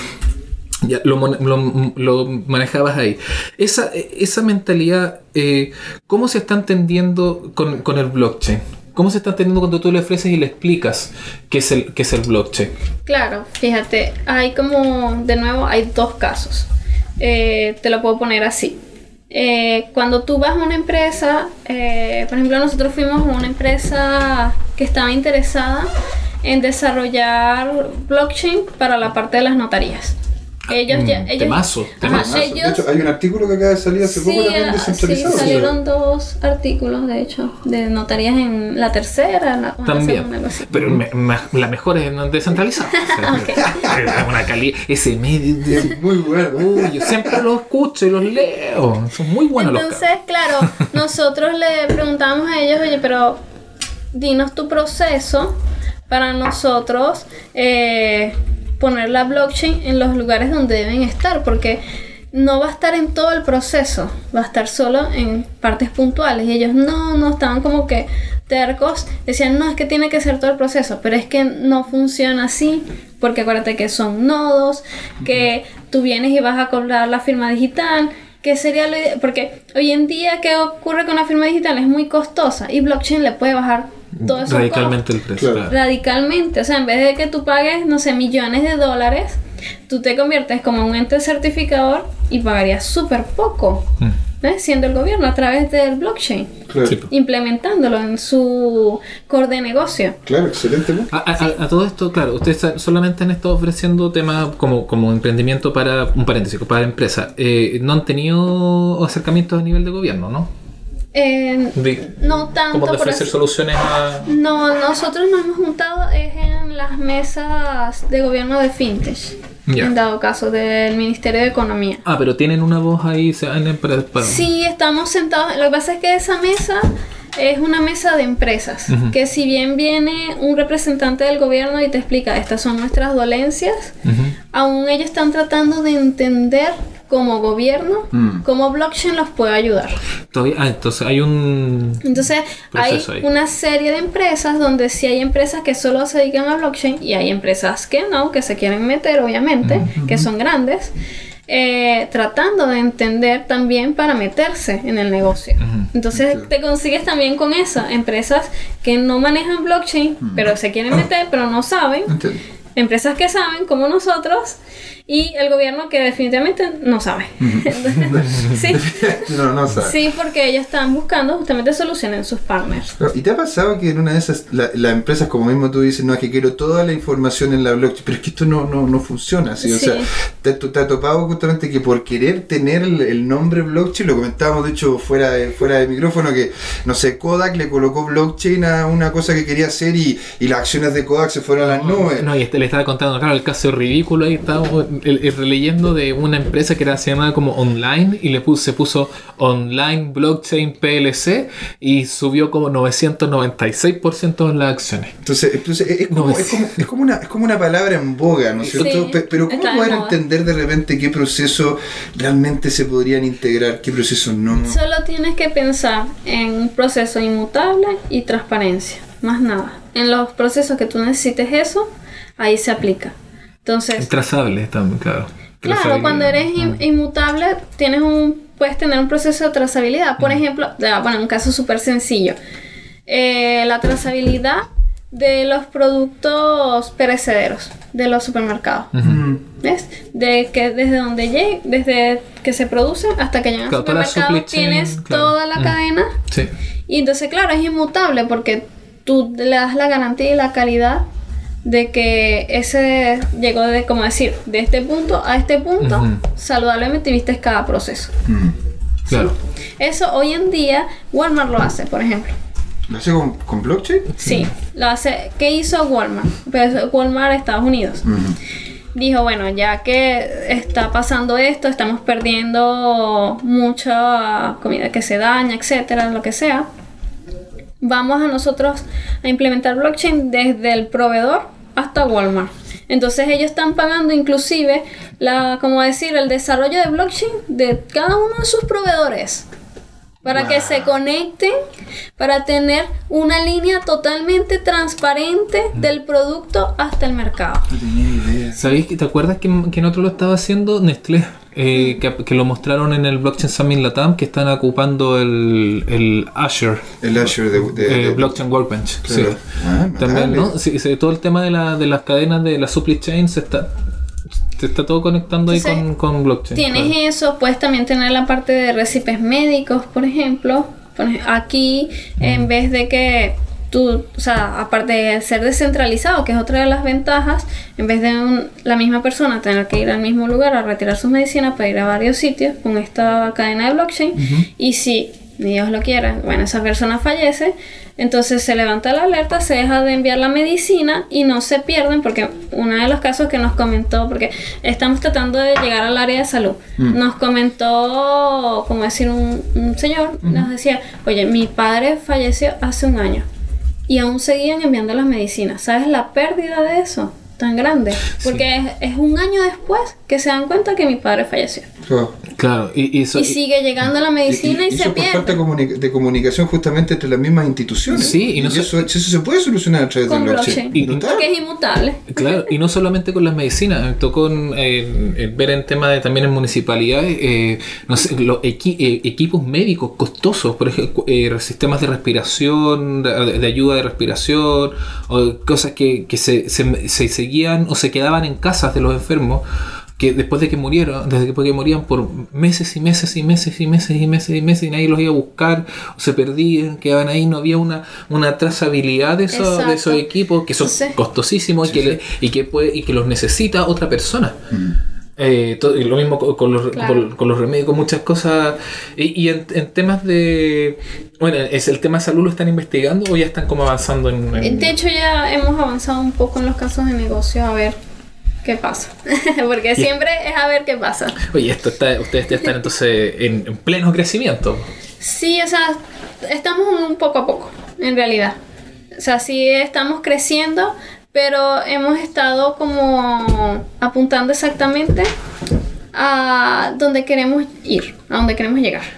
Speaker 1: Ya, lo manejabas ahí. Esa, esa mentalidad, eh, ¿cómo se está entendiendo con, con el blockchain? ¿Cómo se está entendiendo cuando tú le ofreces y le explicas qué es el, qué es el blockchain?
Speaker 3: Claro, fíjate, hay como, de nuevo, hay dos casos. Eh, te lo puedo poner así. Eh, cuando tú vas a una empresa, eh, por ejemplo, nosotros fuimos a una empresa que estaba interesada en desarrollar blockchain para la parte de las notarías. Ellos ya, ellos,
Speaker 1: temazo,
Speaker 3: Ajá,
Speaker 1: temazo.
Speaker 2: De hecho, hay un artículo que acaba de salir hace poco
Speaker 3: sí,
Speaker 2: también
Speaker 3: ah, sí,
Speaker 2: descentralizado.
Speaker 3: salieron dos artículos, de hecho, de notarías en la tercera, la, en la
Speaker 1: También.
Speaker 3: segunda.
Speaker 1: Pero me- me- la mejor es en descentralizada. [LAUGHS] O sea, es Una calidad, ese medio.
Speaker 2: Es muy bueno.
Speaker 1: Uy, yo siempre los escucho y los leo. Son muy buenos los
Speaker 3: Entonces, claro, [LAUGHS] nosotros le preguntamos a ellos, oye, pero dinos tu proceso para nosotros eh, poner la blockchain en los lugares donde deben estar, porque no va a estar en todo el proceso, va a estar solo en partes puntuales. Y ellos no, no estaban como que tercos, decían, no, es que tiene que ser todo el proceso, pero es que no funciona así, porque acuérdate que son nodos, que tú vienes y vas a cobrar la firma digital, que sería lo porque hoy en día, ¿qué ocurre con la firma digital? Es muy costosa y blockchain le puede bajar todo eso
Speaker 1: Radicalmente el precio.
Speaker 2: Claro.
Speaker 3: radicalmente. O sea, en vez de que tú pagues, no sé, millones de dólares, tú te conviertes como un ente certificador y pagarías súper poco,
Speaker 1: Mm.
Speaker 3: ¿ves? siendo el gobierno a través del blockchain,
Speaker 2: Claro,
Speaker 1: Sí, po.
Speaker 3: implementándolo en su core de negocio.
Speaker 2: claro, excelente. punto.
Speaker 1: A, a- a todo esto, claro, ustedes solamente han estado ofreciendo temas como, como emprendimiento para, un paréntesis, para empresa. Eh, no han tenido acercamientos a nivel de gobierno, ¿no?
Speaker 3: Eh,
Speaker 1: De-
Speaker 3: no tanto
Speaker 1: como de ofrecer
Speaker 3: así-
Speaker 1: soluciones a...
Speaker 3: No, nosotros nos hemos juntado es en las mesas de gobierno de fintech. En dado caso, del Ministerio de Economía.
Speaker 1: Ah, pero tienen una voz ahí se- en para, para-
Speaker 3: Sí, estamos sentados. Lo que pasa es que esa mesa es una mesa de empresas.
Speaker 1: Ujú.
Speaker 3: Que si bien viene un representante del gobierno y te explica, estas son nuestras dolencias,
Speaker 1: Ujú.
Speaker 3: aún ellos están tratando de entender como gobierno
Speaker 2: Mm.
Speaker 3: cómo blockchain los puede ayudar.
Speaker 1: Ah, entonces hay un
Speaker 3: Entonces, hay
Speaker 1: ahí.
Speaker 3: una serie de empresas donde sí hay empresas que solo se dedican a blockchain y hay empresas que no, que se quieren meter, obviamente, que son grandes, eh, tratando de entender también para meterse en el negocio. Entonces, te consigues también con eso, empresas que no manejan blockchain, pero se quieren meter, pero no saben.
Speaker 2: Entiendo.
Speaker 3: Empresas que saben, como nosotros, y el gobierno que definitivamente no sabe. [LAUGHS] sí.
Speaker 2: no, no sabes.
Speaker 3: Sí, porque ellos están buscando justamente soluciones en sus partners.
Speaker 2: Pero, ¿Y te ha pasado que en una de esas, la- las empresas, como mismo tú dices, no, es que quiero toda la información en la blockchain, pero es que esto no, no, no funciona así? O
Speaker 3: Sí.
Speaker 2: sea, te, te ha topado justamente que por querer tener el, el nombre blockchain, lo comentábamos de hecho fuera de, fuera de micrófono, que no sé, Kodak le colocó blockchain a una cosa que quería hacer y, y las acciones de Kodak se fueron a las nubes.
Speaker 1: No, y este, le estaba contando, claro, el caso ridículo ahí, estábamos el- el releyendo de una empresa que era, se llamaba como Online y le puso, se puso Online Blockchain PLC y subió como 996% en las acciones.
Speaker 2: Entonces, entonces es, como,
Speaker 1: No,
Speaker 2: es, como, es como una, es como una palabra en boga, ¿no es
Speaker 3: Sí,
Speaker 2: cierto? Pe- Pero ¿cómo
Speaker 3: está
Speaker 2: poder entender de repente qué procesos realmente se podrían integrar, qué procesos no?
Speaker 3: Solo tienes que pensar en un proceso inmutable y transparencia, más nada. En los procesos que tú necesites eso, ahí se aplica. Entonces,
Speaker 1: Trazable también, claro.
Speaker 3: claro,
Speaker 1: Trazabilidad.
Speaker 3: cuando eres in- inmutable, tienes un, puedes tener un proceso de trazabilidad. Por ejemplo, voy a poner un caso súper sencillo. Eh, la trazabilidad de los productos perecederos de los supermercados.
Speaker 2: Mm.
Speaker 3: ¿Ves? De que desde donde llegue, desde que se producen hasta que llegan al
Speaker 1: Claro,
Speaker 3: supermercado,
Speaker 1: chain,
Speaker 3: tienes
Speaker 1: claro.
Speaker 3: toda la
Speaker 1: Mm.
Speaker 3: cadena.
Speaker 1: Sí.
Speaker 3: Y entonces, claro, es inmutable porque tú le das la garantía y la calidad de que ese llegó de, como decir, de este punto a este punto, saludablemente viste cada proceso.
Speaker 1: Claro.
Speaker 3: Eso hoy en día Walmart lo hace, por ejemplo.
Speaker 2: ¿Lo hace con, con blockchain?
Speaker 3: Sí, lo hace. ¿Qué hizo Walmart? Pues Walmart Estados Unidos. Dijo, bueno, ya que está pasando esto, estamos perdiendo mucha comida que se daña, etcétera, lo que sea. Vamos a nosotros a implementar blockchain desde el proveedor hasta Walmart. Entonces ellos están pagando inclusive la, como decir, el desarrollo de blockchain de cada uno de sus proveedores. Para que
Speaker 2: Wow.
Speaker 3: se conecten, para tener una línea totalmente transparente del producto hasta el mercado.
Speaker 2: No tenía idea.
Speaker 1: ¿Sabéis que te acuerdas que, que en otro lo estaba haciendo Nestlé? Eh, que, que lo mostraron en el Blockchain Summit Latam que están ocupando el, el Azure
Speaker 2: El Azure de, de-
Speaker 1: eh,
Speaker 2: de-
Speaker 1: Blockchain Workbench.
Speaker 2: Claro.
Speaker 1: Sí.
Speaker 2: Ah,
Speaker 1: También. ¿no? Sí, sí, todo el tema de, la, de las cadenas de la supply chain se está, se está todo conectando ahí
Speaker 3: Entonces,
Speaker 1: con, con blockchain.
Speaker 3: Tienes
Speaker 1: claro.
Speaker 3: eso, puedes también tener la parte de recipes médicos, por ejemplo. Aquí, en vez de que tú, o sea, aparte de ser descentralizado, que es otra de las ventajas, en vez de un- la misma persona tener que ir al mismo lugar a retirar sus medicinas para ir a varios sitios con esta cadena de blockchain, y si Dios lo quiera, bueno, esa persona fallece, entonces se levanta la alerta, se deja de enviar la medicina y no se pierden, porque uno de los casos que nos comentó, porque estamos tratando de llegar al área de salud, nos comentó, como decir, un, un señor, nos decía, oye, mi padre falleció hace un año y aún seguían enviando las medicinas. ¿Sabes la pérdida de eso? Tan grande. Porque es, es un año después que se dan cuenta que mi padre falleció.
Speaker 2: Claro.
Speaker 1: Claro, y, y eso-
Speaker 3: Y sigue llegando la medicina y,
Speaker 2: eso
Speaker 3: se
Speaker 2: por falta
Speaker 3: pierde.
Speaker 2: de, comuni- de comunicación justamente entre las mismas instituciones.
Speaker 1: Sí, y no se-
Speaker 2: eso, eso se puede solucionar a través
Speaker 3: Con
Speaker 2: del blockchain.
Speaker 3: blockchain.
Speaker 1: Y-
Speaker 2: Brutal.
Speaker 3: Porque es inmutable.
Speaker 1: Claro, y no solamente con las medicinas, me tocó en- en- en ver en tema de también en municipalidades, eh, no sé, los equi- eh, equipos médicos costosos, por ejemplo, eh, sistemas de respiración, de, de ayuda de respiración, o cosas que, que se, se, se seguían o se quedaban en casas de los enfermos. Que después de que murieron, desde que morían por meses y meses y meses y meses y meses y meses y nadie los iba a buscar, o se perdían, quedaban ahí, no había una, una trazabilidad de esos, de esos equipos que son
Speaker 3: Sí.
Speaker 1: costosísimos y, que le- y, que puede, y que los necesita otra persona. Eh, to- y lo mismo con, con los,
Speaker 3: Claro.
Speaker 1: con, con los remedios, con muchas cosas. Y, y en, en temas de. Bueno, ¿es el tema de salud lo están investigando o ya están como avanzando en. en-
Speaker 3: De hecho, ya hemos avanzado un poco en los casos de negocio a ver qué pasa. [LAUGHS] Porque siempre es a ver qué pasa.
Speaker 1: Oye, esto está, ustedes ya están entonces en, en pleno crecimiento.
Speaker 3: Sí, o sea, estamos un poco a poco, en realidad. O sea, sí estamos creciendo, pero hemos estado como apuntando exactamente a donde queremos ir, a donde queremos llegar.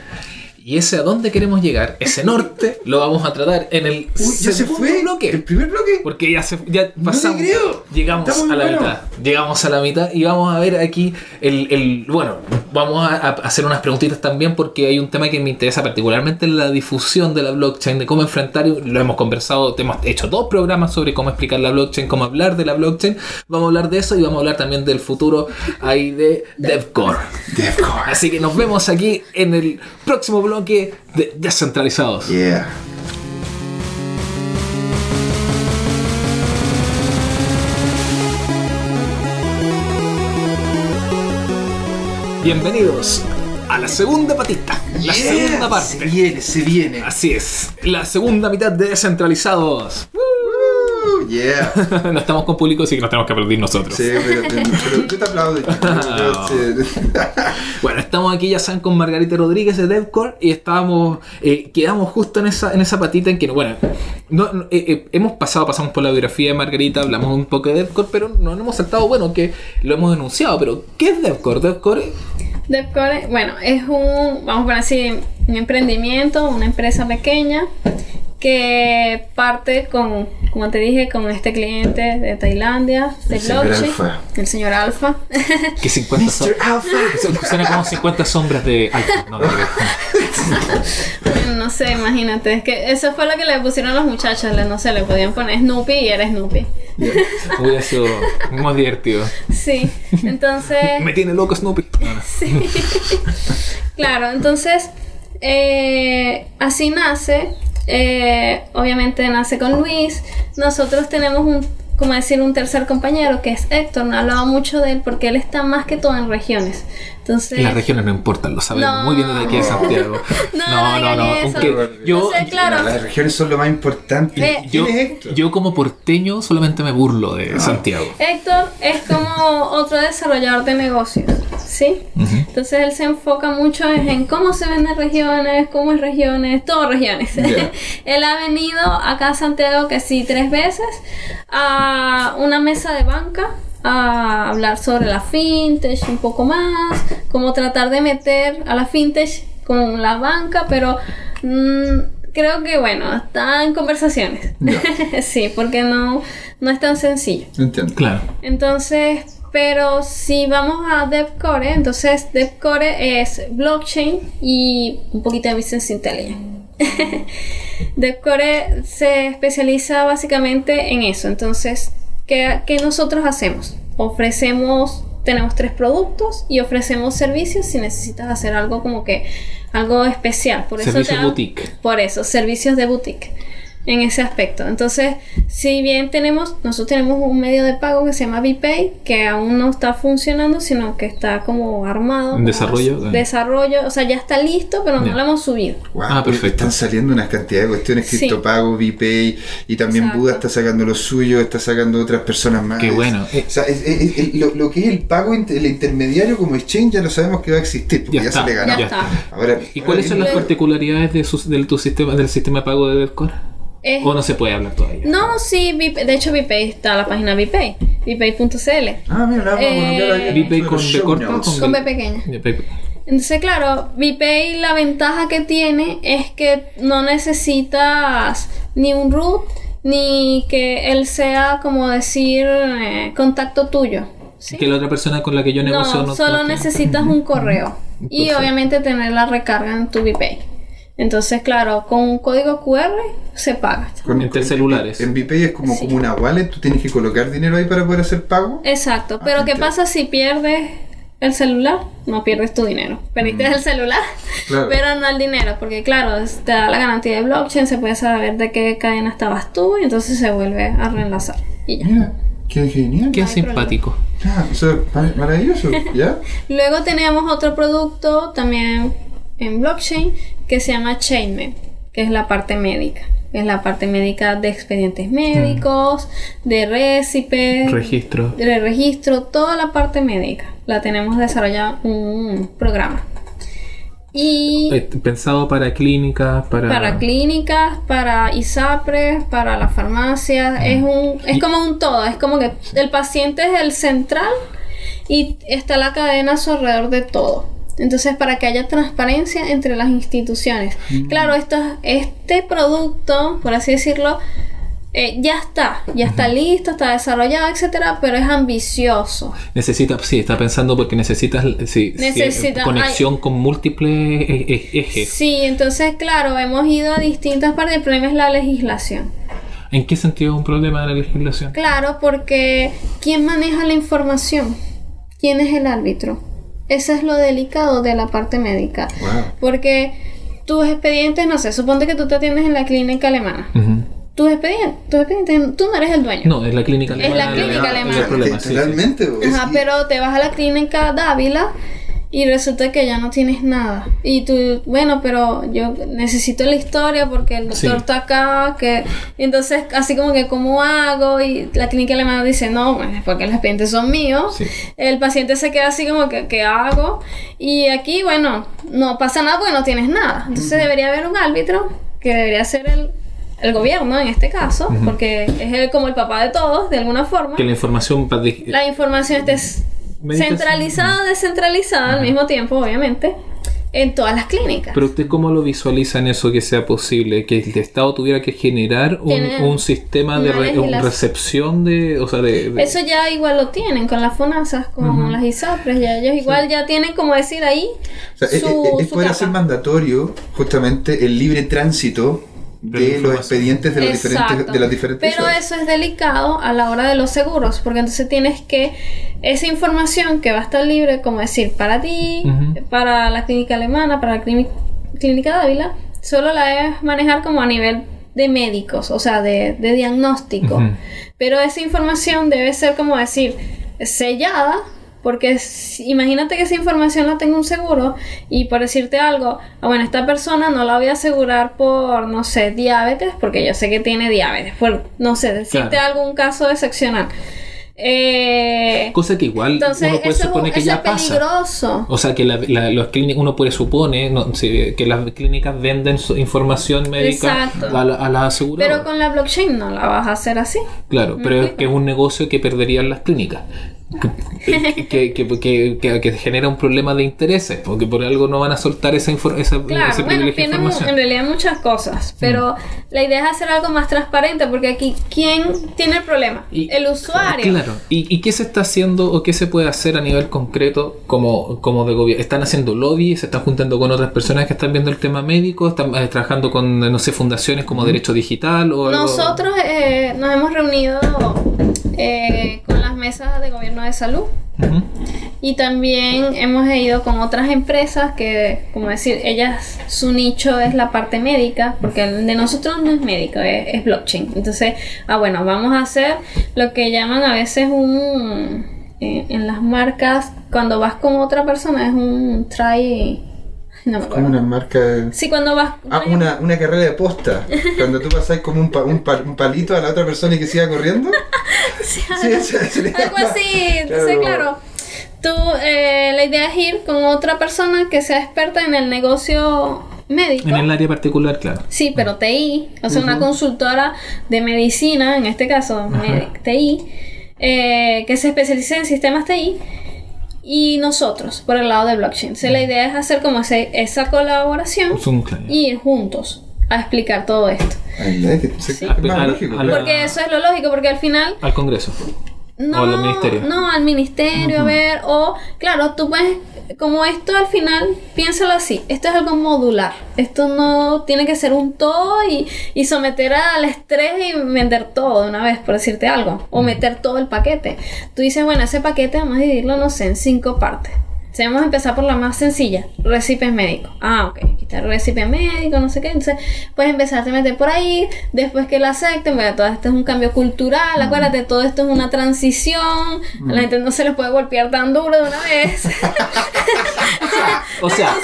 Speaker 1: Y ese a dónde queremos llegar, ese norte, lo vamos a tratar en el
Speaker 2: Uy, ya se
Speaker 1: segundo
Speaker 2: fue.
Speaker 1: bloque.
Speaker 2: ¿El primer bloque?
Speaker 1: Porque ya, se, ya pasamos.
Speaker 2: creo.
Speaker 1: Llegamos a la
Speaker 2: bueno.
Speaker 1: mitad. Llegamos a la mitad y vamos a ver aquí el. el- bueno, vamos a, a hacer unas preguntitas también porque hay un tema que me interesa particularmente la difusión de la blockchain, de cómo enfrentar. Lo hemos conversado, hemos hecho dos programas sobre cómo explicar la blockchain, cómo hablar de la blockchain. Vamos a hablar de eso y vamos a hablar también del futuro ahí de DevCore.
Speaker 2: Defcon.
Speaker 1: Así que nos vemos aquí en el próximo bloque de Descentralizados.
Speaker 2: Yeah.
Speaker 1: Bienvenidos a la segunda patita, la segunda parte.
Speaker 2: Se viene, se viene.
Speaker 1: Así es, la segunda mitad de Descentralizados.
Speaker 2: Uh, yeah. [LAUGHS]
Speaker 1: no estamos con público, así que nos tenemos que aplaudir nosotros.
Speaker 2: Sí, pero, [LAUGHS] pero yo te aplaudo. [LAUGHS]
Speaker 1: Bueno, estamos aquí, ya saben, con Margarita Rodríguez de DevCore y estábamos, eh, quedamos justo en esa, en esa patita en que, bueno, no, no, eh, eh, hemos pasado, pasamos por la biografía de Margarita, hablamos un poco de DevCore, pero no hemos saltado, bueno, que lo hemos denunciado, pero ¿qué es DevCore? DevCore,
Speaker 3: Devcore, bueno, es un, vamos a poner así, un emprendimiento, una empresa pequeña que parte con, como te dije, con este cliente de Tailandia, de
Speaker 2: El señor
Speaker 3: blockchain,
Speaker 2: Alfa.
Speaker 3: el señor Alfa.
Speaker 1: que 50 son-
Speaker 2: Mr. Alpha.
Speaker 1: Suena como 50 sombras de Alfa. No, no, no.
Speaker 3: Bueno, no sé, imagínate, es que eso fue lo que le pusieron los muchachos, le- no sé, le podían poner Snoopy y era Snoopy. [LAUGHS]
Speaker 1: Hubiera sido más divertido.
Speaker 3: Sí, entonces... [LAUGHS]
Speaker 1: Me tiene loco Snoopy. No, no. [LAUGHS]
Speaker 3: Claro, entonces eh, así nace. Eh, obviamente nace con Luis. Nosotros tenemos un, como decir, un tercer compañero que es Héctor. No he hablado mucho de él porque él está más que todo en regiones. Entonces,
Speaker 1: Las regiones no importan, lo sabemos
Speaker 3: No.
Speaker 1: muy bien desde aquí de Santiago. [LAUGHS]
Speaker 3: No,
Speaker 1: No, no,
Speaker 3: no
Speaker 1: aunque yo,
Speaker 3: No sé, claro.
Speaker 2: Las regiones son lo más importante.
Speaker 3: Eh,
Speaker 1: yo,
Speaker 2: ¿Quién es Héctor?
Speaker 1: yo como porteño solamente me burlo de Santiago.
Speaker 3: Héctor es como otro desarrollador de negocios, ¿sí? Entonces él se enfoca mucho en, cómo se venden regiones, cómo es regiones, todo regiones.
Speaker 2: Ya. [LAUGHS]
Speaker 3: él ha venido acá a Santiago que sí tres veces a una mesa de banca a hablar sobre la fintech un poco más, como tratar de meter a la fintech con la banca, pero mm, creo que bueno, está en conversaciones. [LAUGHS] sí, porque no, no es tan sencillo.
Speaker 2: Entiendo.
Speaker 1: Claro.
Speaker 3: Entonces, pero si vamos a DevCore, entonces DevCore es blockchain y un poquito de business intelligence. [LAUGHS] DevCore se especializa básicamente en eso. Entonces, ¿qué, qué nosotros hacemos? Ofrecemos, tenemos tres productos y ofrecemos servicios si necesitas hacer algo como que algo especial. Por eso
Speaker 1: Servicios
Speaker 3: te-
Speaker 1: boutique.
Speaker 3: Por eso, servicios de boutique en ese aspecto. Entonces, si bien tenemos, nosotros tenemos un medio de pago que se llama VPay, que aún no está funcionando, sino que está como armado.
Speaker 1: En desarrollo.
Speaker 3: as- Desarrollo, o sea, ya está listo, pero no lo hemos subido.
Speaker 2: Wow,
Speaker 1: Ah, perfecto.
Speaker 2: Están saliendo unas cantidades de cuestiones,
Speaker 3: Sí.
Speaker 2: criptopago, VPay, y también
Speaker 3: Exacto.
Speaker 2: Buda está sacando lo suyo, está sacando otras personas más.
Speaker 1: Qué bueno. Eh,
Speaker 2: O sea, es- es- es- lo, lo que es el pago, inter- el intermediario como exchange, ya lo sabemos que va a existir, porque
Speaker 1: Ya
Speaker 2: ya,
Speaker 1: está,
Speaker 2: se le ganó.
Speaker 3: Ya está.
Speaker 2: Ahora,
Speaker 1: ¿Y
Speaker 2: ahora
Speaker 1: cuáles son las particularidades de su- del, tu sistema, del sistema de pago de DevCore? ¿O no se puede hablar todavía?
Speaker 3: no, sí, VPay- de hecho VPay está la página VPay, vpay.cl,
Speaker 2: Ah, mira, la
Speaker 3: Eh,
Speaker 1: VPay con B corta o con-
Speaker 3: con B pequeña. Entonces, claro, VPay la ventaja que tiene es que no necesitas ni un root, ni que él sea, como decir, eh, contacto tuyo. ¿sí?
Speaker 1: Que la otra persona con la que yo negocio
Speaker 3: No,
Speaker 1: no
Speaker 3: solo
Speaker 1: no
Speaker 3: necesitas un correo. Y obviamente tener la recarga en tu VPay. Entonces, claro, con un código QR se paga.
Speaker 2: Con-
Speaker 1: Entre celulares.
Speaker 2: En VPay es como,
Speaker 3: Sí.
Speaker 2: como una wallet, tú tienes que colocar dinero ahí para poder hacer pago.
Speaker 3: Exacto. Pero ¿qué pasa si pierdes el celular? No pierdes tu dinero. Perdiste el celular,
Speaker 2: Claro. [LAUGHS]
Speaker 3: pero no el dinero. Porque claro, te da la garantía de blockchain, se puede saber de qué cadena estabas tú y entonces se vuelve a reenlazar. Y ya.
Speaker 2: Mira, qué genial.
Speaker 1: Qué
Speaker 3: No
Speaker 1: simpático.
Speaker 2: Ah, es mar- maravilloso, ¿ya? [LAUGHS]
Speaker 3: Luego tenemos otro producto también en blockchain que se llama Chainmail, que es la parte médica. Es la parte médica de expedientes médicos, de récipes,
Speaker 1: Registro.
Speaker 3: de registro, toda la parte médica. La tenemos desarrollada un programa. Y
Speaker 1: Eh, Pensado para clínicas, para...
Speaker 3: para clínicas, para ISAPRES, para las farmacias, es un es
Speaker 1: Y-
Speaker 3: como un todo, es como que el paciente es el central y está la cadena a su alrededor de todo. Entonces, para que haya transparencia entre las instituciones. Claro, esto, este producto, por así decirlo, eh, ya está, ya está listo, está desarrollado, etcétera, pero es ambicioso.
Speaker 1: Necesita, sí, está pensando porque necesitas sí, sí,
Speaker 3: Necesita-
Speaker 1: conexión con múltiples e- e- ejes.
Speaker 3: Sí, entonces, claro, hemos ido a distintas partes. El problema es la legislación.
Speaker 1: ¿En qué sentido es un problema de la legislación?
Speaker 3: Claro, porque ¿quién maneja la información? ¿Quién es el árbitro? Eso es lo delicado de la parte médica.
Speaker 2: Wow.
Speaker 3: Porque tus expedientes, no sé, suponte que tú te atiendes en la clínica alemana. Tus expedientes, tus expedientes, tú no eres el dueño.
Speaker 1: No, es la clínica
Speaker 3: Es la
Speaker 1: alemana.
Speaker 3: clínica alemana.
Speaker 1: sí, sí.
Speaker 2: Es-
Speaker 3: Ajá, pero te vas a la clínica Dávila y resulta que ya no tienes nada. Y tú, bueno, pero yo necesito la historia porque el doctor
Speaker 1: Sí.
Speaker 3: está acá, que entonces así como que cómo hago y la clínica alemana dice, no, pues, porque los expedientes son míos.
Speaker 1: Sí.
Speaker 3: El paciente se queda así como que, ¿qué hago? Y aquí, bueno, no pasa nada porque no tienes nada. Entonces debería haber un árbitro que debería ser el, el gobierno en este caso, porque es el- como el papá de todos, de alguna forma
Speaker 1: Que la información
Speaker 3: la información esté
Speaker 1: Medicación.
Speaker 3: centralizada, descentralizada al mismo tiempo, obviamente, en todas las clínicas.
Speaker 1: Pero usted cómo lo visualiza en eso que sea posible, que el Estado tuviera que generar un, un sistema de re- un recepción de, o sea, de, de-
Speaker 3: Eso ya igual lo tienen con las FONASAS, con las ISAPRES, ya ellos igual ya tienen como decir ahí
Speaker 2: O sea, es-
Speaker 3: su,
Speaker 2: es, es
Speaker 3: su
Speaker 2: poder
Speaker 3: capa.
Speaker 2: hacer mandatorio justamente el libre tránsito
Speaker 1: De
Speaker 2: los expedientes de, los diferentes, de las diferentes
Speaker 3: Pero eso es delicado a la hora de los seguros, porque entonces tienes que esa información que va a estar libre, como decir, para ti, para la clínica alemana, para la clínica, clínica Dávila, solo la debes manejar como a nivel de médicos, o sea, de, de diagnóstico. Pero esa información debe ser como decir sellada, porque si- imagínate que esa información la tengo un seguro y por decirte algo, ah, bueno, esta persona no la voy a asegurar por, no sé, diabetes, porque yo sé que tiene diabetes, por, no sé, decirte
Speaker 1: Claro.
Speaker 3: algún caso excepcional. Eh,
Speaker 1: cosa que igual
Speaker 3: entonces,
Speaker 1: uno puede suponer que ya pasa.
Speaker 3: peligroso.
Speaker 1: O sea, que la, la- los clínicas, uno puede supone no, sí, que las clínicas venden su información médica a, a las aseguradoras.
Speaker 3: Pero con la blockchain no la vas a hacer así.
Speaker 1: Claro,
Speaker 3: ¿Me
Speaker 1: pero es que es un negocio que perderían las clínicas. Que, que, que, que- genera un problema de intereses, porque por algo no van a soltar esa, infor- esa
Speaker 3: Claro, bueno,
Speaker 1: información.
Speaker 3: en realidad muchas cosas, pero la idea es hacer algo más transparente, porque aquí, ¿quién tiene el problema?
Speaker 1: Y-
Speaker 3: el usuario.
Speaker 1: Claro. ¿Y, y qué se está haciendo o qué se puede hacer a nivel concreto como, como de gobierno? ¿Están haciendo lobby? ¿Se están juntando con otras personas que están viendo el tema médico? ¿Están eh, trabajando con, no sé, fundaciones como Derecho Digital o algo?
Speaker 3: Nosotros eh, nos hemos reunido eh, mesas de gobierno de salud y también hemos ido con otras empresas que, como decir, ellas, su nicho es la parte médica, porque el de nosotros no es médico, es, es blockchain. Entonces, ah, bueno, vamos a hacer lo que llaman a veces un... eh, en las marcas, cuando vas con otra persona, es un try... [LAUGHS] No me
Speaker 2: Como
Speaker 3: acuerdo.
Speaker 2: una marca.
Speaker 3: Sí, cuando vas...
Speaker 2: Ah, una, una carrera de posta. Cuando tú pasás como un, pa- un, pa- un palito a la otra persona y que siga corriendo. [LAUGHS]
Speaker 3: Sí,
Speaker 2: Sí, le
Speaker 3: Algo así, entonces claro, tú, eh, la idea es ir con otra persona que sea experta en el negocio médico.
Speaker 1: En el área particular, claro.
Speaker 3: Sí, pero TI, o sea, una consultora de medicina, en este caso, TI, eh, que se especialice en sistemas TI, y nosotros, por el lado de blockchain. Entonces, la idea es hacer como ese- esa colaboración y ir juntos a explicar todo esto.
Speaker 2: Sí.
Speaker 3: Porque eso es lo lógico, porque al final
Speaker 1: Al Congreso.
Speaker 3: No,
Speaker 1: ¿O al ministerio?
Speaker 3: no, al ministerio, a ver, o claro, tú puedes, como esto al final, piénsalo así, esto es algo modular, esto no tiene que ser un todo y, y someter al estrés y vender todo de una vez, por decirte algo, o meter todo el paquete. Tú dices, bueno, ese paquete vamos a dividirlo, no sé, en cinco partes. Sea, vamos a empezar por la más sencilla, recipes médicos. Ah, ok, quitar recipe médico, no sé qué. Entonces, puedes empezar a meter por ahí, después que lo acepten, bueno, todo esto es un cambio cultural, acuérdate, todo esto es una transición, a la gente no se les puede golpear tan duro de una vez. [LAUGHS]
Speaker 1: O sea, [LAUGHS]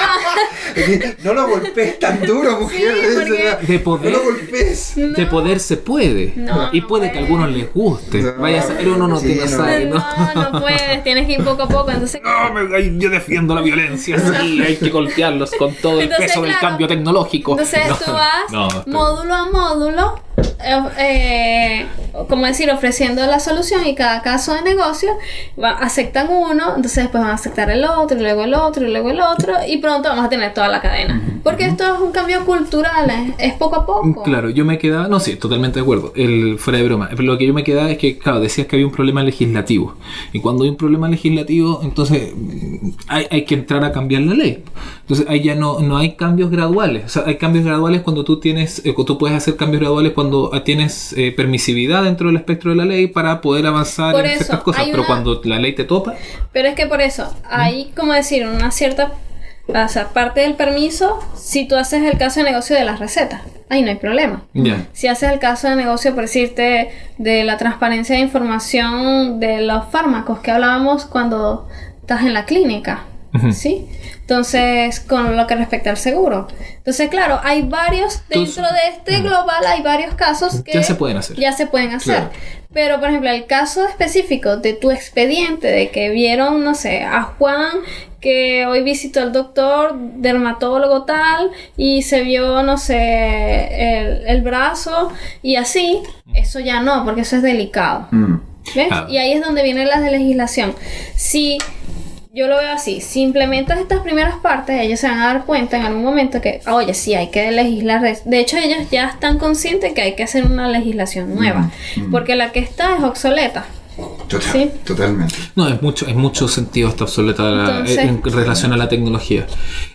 Speaker 1: [LAUGHS] [LAUGHS]
Speaker 2: no lo golpees tan duro, mujer.
Speaker 3: Sí, porque-
Speaker 1: De poder,
Speaker 2: No lo golpees.
Speaker 1: de poder se puede.
Speaker 3: No,
Speaker 1: y
Speaker 3: no
Speaker 1: puede que a
Speaker 3: puede.
Speaker 1: algunos les guste.
Speaker 2: No,
Speaker 1: Vaya a saber uno no
Speaker 2: sí,
Speaker 1: tiene
Speaker 2: no.
Speaker 1: sabe, ¿no?
Speaker 3: No, no [LAUGHS] puedes, tienes que ir poco a poco. Entonces,
Speaker 1: No, me- yo defiendo la violencia, sí, hay que golpearlos con todo el
Speaker 3: Entonces,
Speaker 1: peso del
Speaker 3: claro,
Speaker 1: cambio tecnológico.
Speaker 3: Entonces
Speaker 1: No,
Speaker 3: tú vas
Speaker 1: no, estoy-
Speaker 3: módulo a módulo, eh, eh, como decir, ofreciendo la solución y cada caso de negocio va- aceptan uno, entonces después van a aceptar el otro, y luego el otro, y luego el otro, y pronto vamos a tener toda la cadena. Porque esto es un cambio cultural, es, es poco a poco.
Speaker 1: Claro, yo me quedaba, no, sí, totalmente de acuerdo, el, fuera de broma. Pero lo que yo me quedaba es que, claro, decías que había un problema legislativo. Y cuando hay un problema legislativo, entonces mm, hay, hay que entrar a cambiar la ley. Entonces ahí ya no, no hay cambios graduales. O sea, hay cambios graduales cuando tú tienes, eh, tú puedes hacer cambios graduales cuando ah, tienes eh, permisividad dentro del espectro de la ley para poder avanzar
Speaker 3: Por
Speaker 1: en
Speaker 3: eso,
Speaker 1: ciertas cosas. Pero
Speaker 3: una-
Speaker 1: cuando la ley te topa,
Speaker 3: Pero es que por eso, hay como decir una cierta, o sea, parte del permiso, si tú haces el caso de negocio de las recetas, ahí no hay problema.
Speaker 1: ya.
Speaker 3: Si haces el caso de negocio, por decirte, de la transparencia de información de los fármacos que hablábamos cuando estás en la clínica, ¿sí? Entonces, con lo que respecta al seguro. Entonces, claro, hay varios, dentro de este global hay varios casos que
Speaker 1: Ya se pueden hacer.
Speaker 3: Ya se pueden hacer.
Speaker 2: Claro.
Speaker 3: Pero, por ejemplo, el caso específico de tu expediente, de que vieron, no sé, a Juan que hoy visitó al doctor, dermatólogo tal, y se vio, no sé, el, el brazo, y así, eso ya no, porque eso es delicado.
Speaker 2: Mm.
Speaker 3: ¿Ves? Y ahí es donde viene la de legislación. Si yo lo veo así, si implementas estas primeras partes, ellos se van a dar cuenta en algún momento que, oye, sí, hay que legislar. de- De hecho, ellos ya están conscientes que hay que hacer una legislación nueva, porque la que está es obsoleta.
Speaker 2: Total,
Speaker 3: Sí.
Speaker 2: Totalmente.
Speaker 1: No, es mucho, es mucho sentido esta obsoleta la-
Speaker 3: Entonces-
Speaker 1: en relación a la tecnología.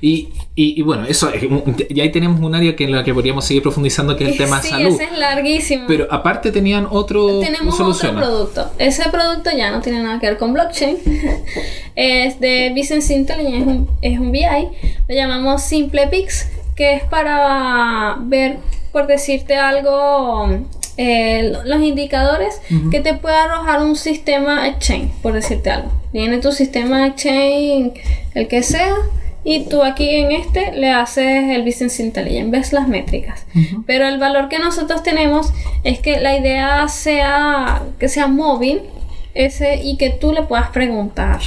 Speaker 1: Y, y, y bueno, eso es y ahí tenemos un área que en la que podríamos seguir profundizando, que es el tema
Speaker 3: sí,
Speaker 1: salud.
Speaker 3: ese es larguísimo.
Speaker 1: Pero aparte tenían otro
Speaker 3: Tenemos
Speaker 1: solución.
Speaker 3: otro producto. Ese producto ya no tiene nada que ver con blockchain. [LAUGHS] es de Business Intelligence, es un, es un BI. Lo llamamos SimplePix, que es para ver, por decirte algo, eh, los indicadores que te puede arrojar un sistema Exchange, por decirte algo. Viene tu sistema Exchange, el que sea, y tú aquí en este le haces el Business Intelligence, ves las métricas. Pero el valor que nosotros tenemos es que la idea sea que sea móvil ese, y que tú le puedas preguntar.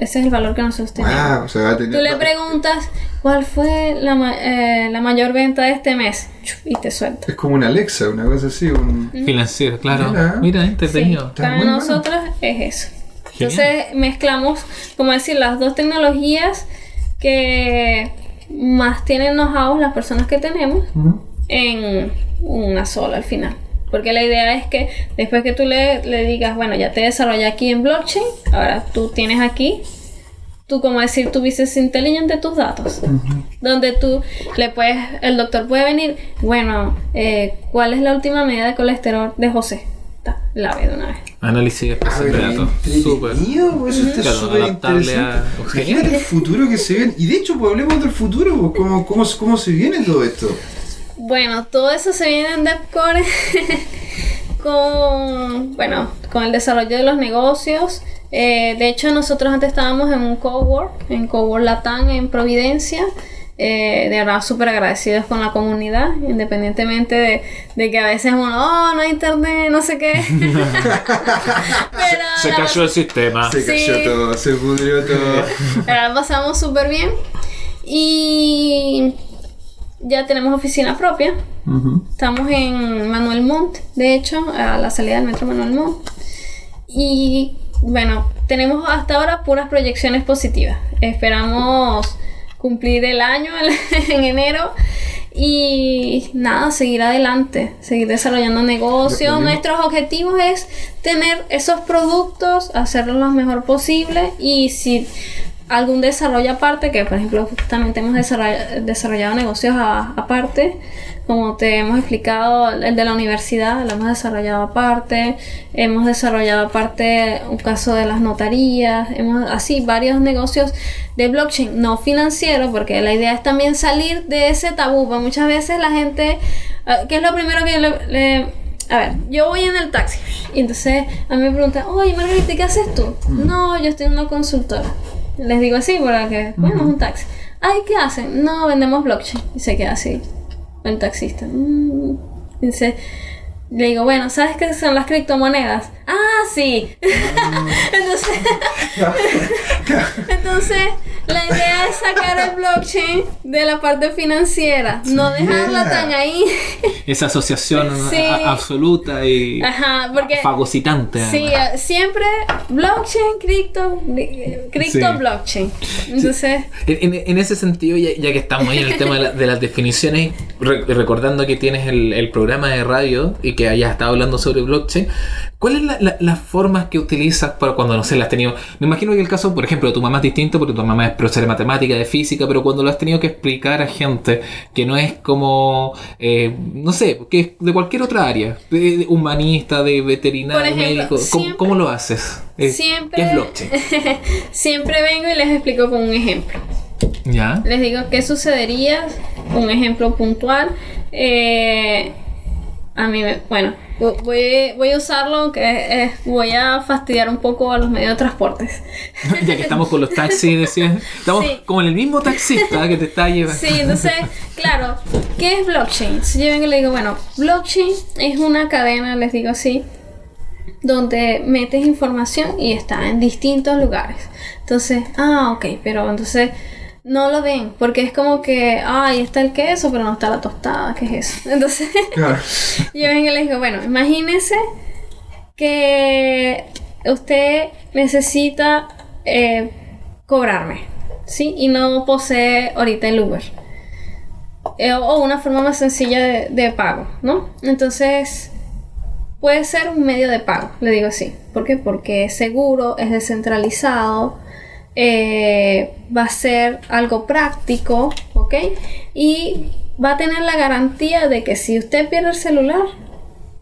Speaker 3: Ese es el valor que nosotros tenemos.
Speaker 2: Ah, o sea, va a tener.
Speaker 3: Tú le preguntas cuál fue la, ma- eh, la mayor venta de este mes y te suelta.
Speaker 2: Es como una Alexa, una cosa así. Un...
Speaker 1: Financiero, claro.
Speaker 2: Mira.
Speaker 1: Mira,
Speaker 3: Sí,
Speaker 1: entretenido.
Speaker 2: Está
Speaker 3: para
Speaker 2: bueno.
Speaker 3: nosotros es eso.
Speaker 1: Genial.
Speaker 3: Entonces mezclamos, como decir, las dos tecnologías que más tienen know-how las personas que tenemos en una sola al final. Porque la idea es que después que tú le, le digas, bueno, ya te desarrollé aquí en blockchain, ahora tú tienes aquí, tú como decir, tu business intelligent de tus datos. Donde tú le puedes, el doctor puede venir, bueno, eh, ¿cuál es la última medida de colesterol de José? Ta, La ve de una vez.
Speaker 1: Análisis especial de datos. Súper.
Speaker 2: pues, eso está
Speaker 1: Claro,
Speaker 2: súper
Speaker 1: a-
Speaker 2: interesante.
Speaker 1: Genial.
Speaker 2: Imagínate el futuro que se ven. Y de hecho, pues hablemos del futuro, pues, ¿cómo, cómo, cómo se viene todo esto?
Speaker 3: Bueno, todo eso se viene en DevCore [LAUGHS] con, bueno, con el desarrollo de los negocios. Eh, de hecho, nosotros antes estábamos en un cowork, en Cowork Latam, en Providencia. Eh, de verdad, súper agradecidos con la comunidad, independientemente de, de que a veces uno, oh, no hay internet, no sé qué. [LAUGHS] Pero
Speaker 1: Se cayó el sistema.
Speaker 2: Se
Speaker 3: Sí.
Speaker 2: cayó todo, se pudrió todo.
Speaker 3: la pasamos súper bien. Y ya tenemos oficina propia. Estamos en Manuel Montt, de hecho, a la salida del metro Manuel Montt. Y bueno, tenemos hasta ahora puras proyecciones positivas. Esperamos cumplir el año en, [LAUGHS] en enero y nada, seguir adelante, seguir desarrollando negocios.
Speaker 2: Lo.
Speaker 3: Nuestros objetivos es tener esos productos, hacerlos lo mejor posible y si algún desarrollo aparte, que por ejemplo justamente hemos desarrollado, desarrollado negocios a- aparte, como te hemos explicado, el de la universidad lo hemos desarrollado aparte, hemos desarrollado aparte un caso de las notarías, hemos así varios negocios de blockchain no financiero, porque la idea es también salir de ese tabú, porque muchas veces la gente, ah, ¿qué es lo primero que le- le a ver, yo voy en el taxi y entonces a mí me preguntan, oye Margarita, ¿qué haces tú? No, yo estoy en una consultora. Les digo así, porque, bueno, es un taxi. ay, ¿qué hacen? No, vendemos blockchain. Y se queda así, el taxista. Mm. Dice, le digo, bueno, ¿sabes qué son las criptomonedas? Ah, sí. [LAUGHS] entonces, entonces, la idea es sacar el blockchain de la parte financiera, no dejarla
Speaker 2: Yeah.
Speaker 3: tan ahí.
Speaker 1: Esa asociación
Speaker 3: Sí.
Speaker 1: absoluta y
Speaker 3: Ajá, porque
Speaker 1: fagocitante.
Speaker 3: sí,
Speaker 1: además.
Speaker 3: eh, siempre blockchain, cripto, eh, cripto,
Speaker 1: Sí.
Speaker 3: blockchain. Entonces,
Speaker 1: En, en- en ese sentido, ya, ya que estamos ahí en el tema de, la- de las definiciones, re- recordando que tienes el, el programa de radio y que hayas estado hablando sobre blockchain, ¿cuáles son la- la- las formas que utilizas para cuando, no sé, las has tenido? Me imagino que el caso, por ejemplo, de tu mamá es distinto porque tu mamá es profesora de matemática, de física, pero cuando lo has tenido que explicar a gente que no es como, eh, no sé, que es de cualquier otra área, de, de humanista, de veterinario,
Speaker 3: ejemplo,
Speaker 1: médico, ¿cómo,
Speaker 3: siempre-
Speaker 1: cómo lo haces? Eh,
Speaker 3: siempre,
Speaker 1: ¿Qué es blockchain? [LAUGHS]
Speaker 3: siempre vengo y les explico con un ejemplo.
Speaker 1: ¿Ya?
Speaker 3: Les digo qué sucedería, un ejemplo puntual. Eh, a mí, me- bueno, voy, voy a usarlo, aunque eh, voy a fastidiar un poco a los medios de transportes. [LAUGHS]
Speaker 1: ya que estamos con los taxis, decías, estamos
Speaker 3: Sí.
Speaker 1: como en el mismo taxista que te está llevando.
Speaker 3: Sí, entonces, claro, ¿qué es blockchain? Si yo vengo y le digo, bueno, blockchain es una cadena, les digo así, donde metes información y está en distintos lugares. Entonces, ah, ok, pero entonces no lo ven, porque es como que, ahí está el queso, pero no está la tostada, ¿qué es eso? [LAUGHS] Entonces, yo vengo y le digo, bueno, imagínese que usted necesita eh, cobrarme, ¿sí? Y no posee ahorita el Uber. Eh, o una forma más sencilla de, de pago, ¿no? Entonces, puede ser un medio de pago, le digo así. ¿Por qué? Porque es seguro, es descentralizado, eh, va a ser algo práctico, ¿ok? Y va a tener la garantía de que si usted pierde el celular,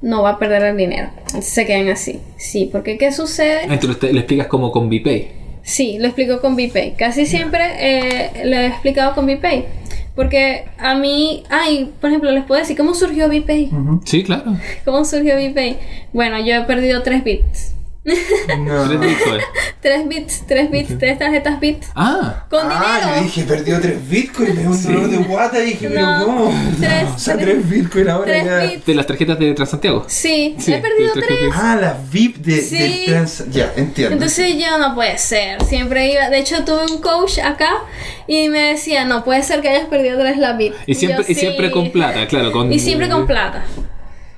Speaker 3: no va a perder el dinero. Entonces se quedan así. Sí, porque ¿qué sucede?
Speaker 1: Entonces te- le explicas como con VPay.
Speaker 3: Sí, lo explico con VPay. Casi siempre eh, lo he explicado con VPay. Porque a mí, ay, por ejemplo, les puedo decir cómo surgió VPay.
Speaker 1: Sí, claro.
Speaker 3: ¿Cómo surgió VPay? Bueno, yo he perdido 3 bits.
Speaker 2: No.
Speaker 1: Tres bitcoins.
Speaker 3: 3 bits, 3 bits, 3 tarjetas bits.
Speaker 1: Ah,
Speaker 3: Con
Speaker 2: ah,
Speaker 3: dinero.
Speaker 2: yo dije, perdió 3 bitcoins, me dio un dolor de guata y dije, pero
Speaker 3: No,
Speaker 2: ¿cómo?
Speaker 3: tres- [LAUGHS]
Speaker 2: o sea,
Speaker 3: tres-
Speaker 2: 3 bitcoins ahora
Speaker 3: tres
Speaker 2: ya.
Speaker 3: bits.
Speaker 1: de las tarjetas de Transantiago.
Speaker 3: Sí,
Speaker 1: Sí,
Speaker 3: he perdido
Speaker 1: de
Speaker 3: 3.
Speaker 1: tarjetas.
Speaker 2: Ah, las VIP de,
Speaker 3: Sí.
Speaker 2: trans. Ya, entiendo.
Speaker 3: Entonces yo no puede ser, siempre iba, de hecho tuve un coach acá y me decía, no puede ser que hayas perdido tres la bit.
Speaker 1: Y siempre,
Speaker 3: yo,
Speaker 1: y siempre con plata, claro. Con,
Speaker 3: Y siempre con plata.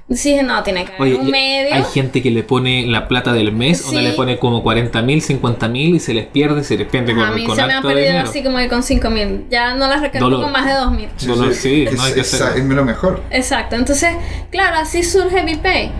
Speaker 3: Dije, no, tiene que haber
Speaker 1: Oye,
Speaker 3: un medio.
Speaker 1: hay gente que le pone la plata del mes,
Speaker 3: Sí.
Speaker 1: una le pone como 40 mil, 50 mil y se les pierde, se les pierde
Speaker 3: a
Speaker 1: con,
Speaker 3: mí
Speaker 1: con
Speaker 3: se me ha perdido
Speaker 1: dinero.
Speaker 3: así como que con 5 mil. Ya no las recargo
Speaker 1: Dolor.
Speaker 3: con más de 2 mil.
Speaker 1: Dolor, sí, no hay que
Speaker 2: es,
Speaker 1: hacer.
Speaker 2: es lo mejor.
Speaker 3: Exacto, entonces, claro, así surge VPay.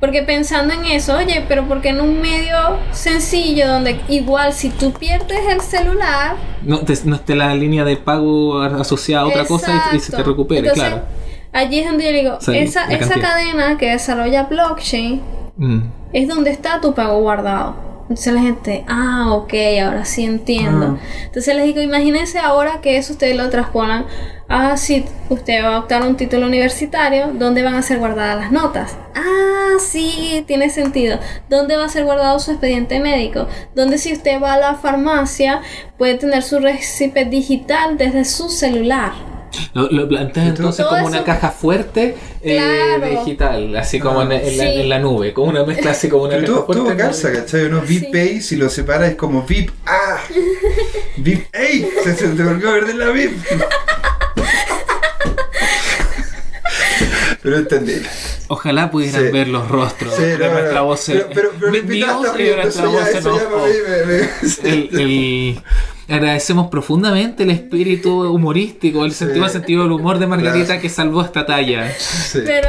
Speaker 3: Porque pensando en eso, oye, pero porque en un medio sencillo donde igual si tú pierdes el celular,
Speaker 1: No, te, no esté la línea de pago asociada a otra cosa y, y se te recupere,
Speaker 3: Entonces,
Speaker 1: claro.
Speaker 3: Allí es donde yo digo, esa, esa cadena que desarrolla blockchain
Speaker 1: Mm.
Speaker 3: es donde está tu pago guardado. Entonces la gente, ah, ok, ahora sí entiendo.
Speaker 2: Ah.
Speaker 3: Entonces les digo, imagínense ahora que eso ustedes lo transponan a si usted va a optar un título universitario, ¿dónde van a ser guardadas las notas? Ah, sí, tiene sentido. ¿Dónde va a ser guardado su expediente médico? Donde si usted va a la farmacia puede tener su recipe digital desde su celular.
Speaker 1: Lo, lo planteas
Speaker 2: ¿Y tú?
Speaker 1: entonces como
Speaker 3: eso-
Speaker 1: una caja fuerte eh,
Speaker 3: Claro.
Speaker 1: digital, así como en, en la,
Speaker 3: Sí.
Speaker 1: en la nube, como una mezcla así como una
Speaker 2: Pero
Speaker 1: caja
Speaker 2: todo
Speaker 1: fuerte.
Speaker 2: calza, ¿cachai? Uno VIP
Speaker 3: Sí.
Speaker 2: Pay, si lo separa es como VIP. ¡Ah! [LAUGHS] VIP. ¡Ey! Se, se te volvió a perder la VIP. Pero entendí.
Speaker 1: Ojalá pudieran
Speaker 2: Sí.
Speaker 1: ver los rostros
Speaker 2: Sí,
Speaker 1: de
Speaker 2: no,
Speaker 1: nuestra
Speaker 2: no.
Speaker 1: voz.
Speaker 2: Pero, pero, pero
Speaker 1: mi- voz y nuestra voz en off. el- [LAUGHS] agradecemos profundamente el espíritu humorístico, el sentido,
Speaker 2: Sí.
Speaker 1: sentido del humor de Margarita
Speaker 2: Claro.
Speaker 1: que salvó esta talla.
Speaker 2: Sí.
Speaker 3: Pero,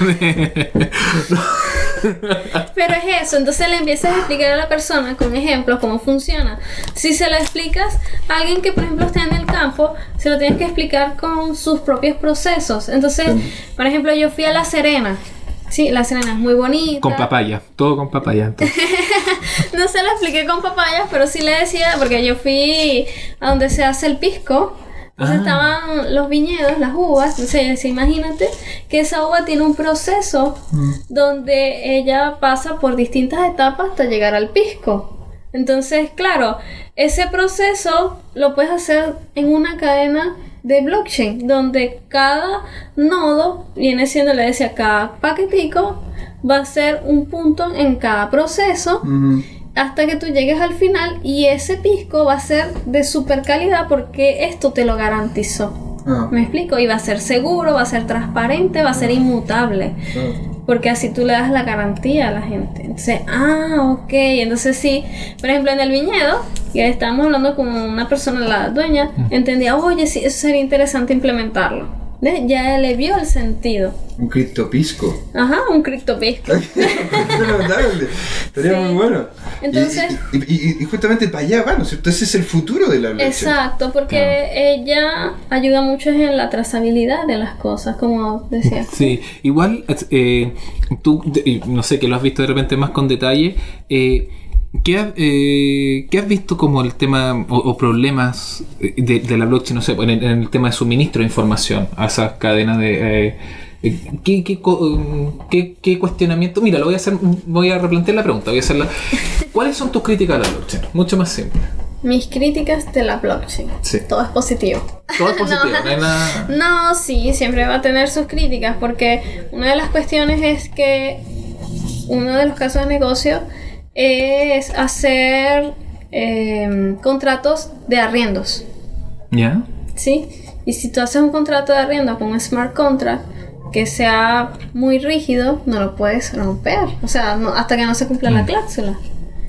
Speaker 3: [LAUGHS] pero es eso, entonces le empiezas a explicar a la persona con ejemplos cómo funciona. Si se lo explicas a alguien que, por ejemplo, está en el campo, se lo tienes que explicar con sus propios procesos. Entonces, por ejemplo, yo fui a La Serena. Sí, La Serena es muy bonita.
Speaker 1: con papaya, todo con papaya. entonces. [LAUGHS]
Speaker 3: No se lo expliqué con papayas, pero sí le decía, porque yo fui a donde se hace el pisco. Entonces
Speaker 1: Ah.
Speaker 3: estaban los viñedos, las uvas. Entonces imagínate que esa uva tiene un proceso donde ella pasa por distintas etapas hasta llegar al pisco. Entonces, claro, ese proceso lo puedes hacer en una cadena de blockchain, donde cada nodo viene siendo, le decía, cada paquetico va a ser un punto en cada proceso hasta que tú llegues al final y ese pisco va a ser de super calidad porque esto te lo garantizó.
Speaker 2: Ah,
Speaker 3: ¿Me explico? Y va a ser seguro, va a ser transparente, va a ser inmutable.
Speaker 2: ah.
Speaker 3: Porque así tú le das la garantía a la gente. Entonces, ah, ok. Entonces sí, por ejemplo, en el viñedo, que estábamos hablando con una persona, la dueña, entendía, oye, sí, eso sería interesante implementarlo. ¿Ves? Ya le vio el sentido.
Speaker 2: Un criptopisco.
Speaker 3: Ajá, un criptopisco. [LAUGHS] [LAUGHS]
Speaker 2: Estaría
Speaker 3: Sí.
Speaker 2: muy bueno. Y-
Speaker 3: Entonces-
Speaker 2: Y, y- y justamente para allá va, ¿no es cierto? Ese es el futuro de la blockchain.
Speaker 3: Exacto, porque ella ayuda mucho en la trazabilidad de las cosas, como decía.
Speaker 1: Sí, igual eh, tú, no sé, que lo has visto de repente más con detalle, eh, ¿qué, ha- eh, qué has visto como el tema o, o problemas de, de la blockchain, no sé, en el, en el tema de suministro de información a esas cadenas de... eh, ¿Qué, qué, co- um, qué- qué cuestionamiento? Mira, lo voy a hacer, voy a replantear la pregunta, voy a hacerla. [LAUGHS] ¿Cuáles son tus críticas a la blockchain? Mucho más simple.
Speaker 3: Mis críticas de la blockchain.
Speaker 1: Sí.
Speaker 3: Todo es positivo.
Speaker 1: Todo es positivo, [LAUGHS] no, hay nada...
Speaker 3: No, sí, siempre va a tener sus críticas, porque una de las cuestiones es que uno de los casos de negocio es hacer em, contratos de arriendos,
Speaker 1: ¿Ya?
Speaker 3: ¿sí? Y si tú haces un contrato de arriendo con un smart contract que sea muy rígido, no lo puedes romper, o sea, no- hasta que no se cumpla la cláusula.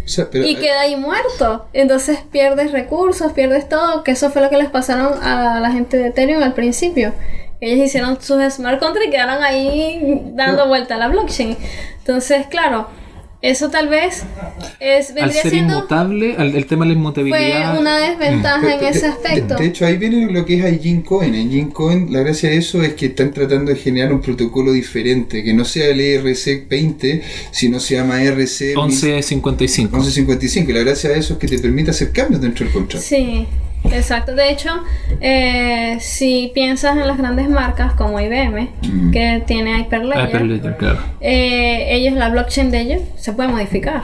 Speaker 2: O sea, pero,
Speaker 3: Y queda ahí muerto. Entonces pierdes recursos, pierdes todo. Que eso fue lo que les pasaron a la gente de Ethereum al principio. Ellos hicieron sus smart contracts y quedaron ahí dando vuelta a la blockchain. Entonces, claro, eso tal vez es,
Speaker 1: Al
Speaker 3: vendría
Speaker 1: ser
Speaker 3: siendo
Speaker 1: inmutable, al- el tema de la inmutabilidad...
Speaker 3: fue una desventaja
Speaker 2: Pero
Speaker 3: en
Speaker 2: de-
Speaker 3: ese aspecto.
Speaker 2: De, hecho, ahí viene lo que es Aijin Coin. Aijin Coin, la gracia de eso es que están tratando de generar un protocolo diferente, que no sea el ERC20, sino se llama ERC
Speaker 1: 1155.
Speaker 2: 1155. Y la gracia de eso es que te permite hacer cambios dentro del contrato.
Speaker 3: Sí, exacto. De hecho, eh, si piensas en las grandes marcas como IBM,
Speaker 2: Mm.
Speaker 3: que tiene Hyperledger,
Speaker 1: Hyperledger, claro.
Speaker 3: eh, ellos, la blockchain de ellos, se puede modificar.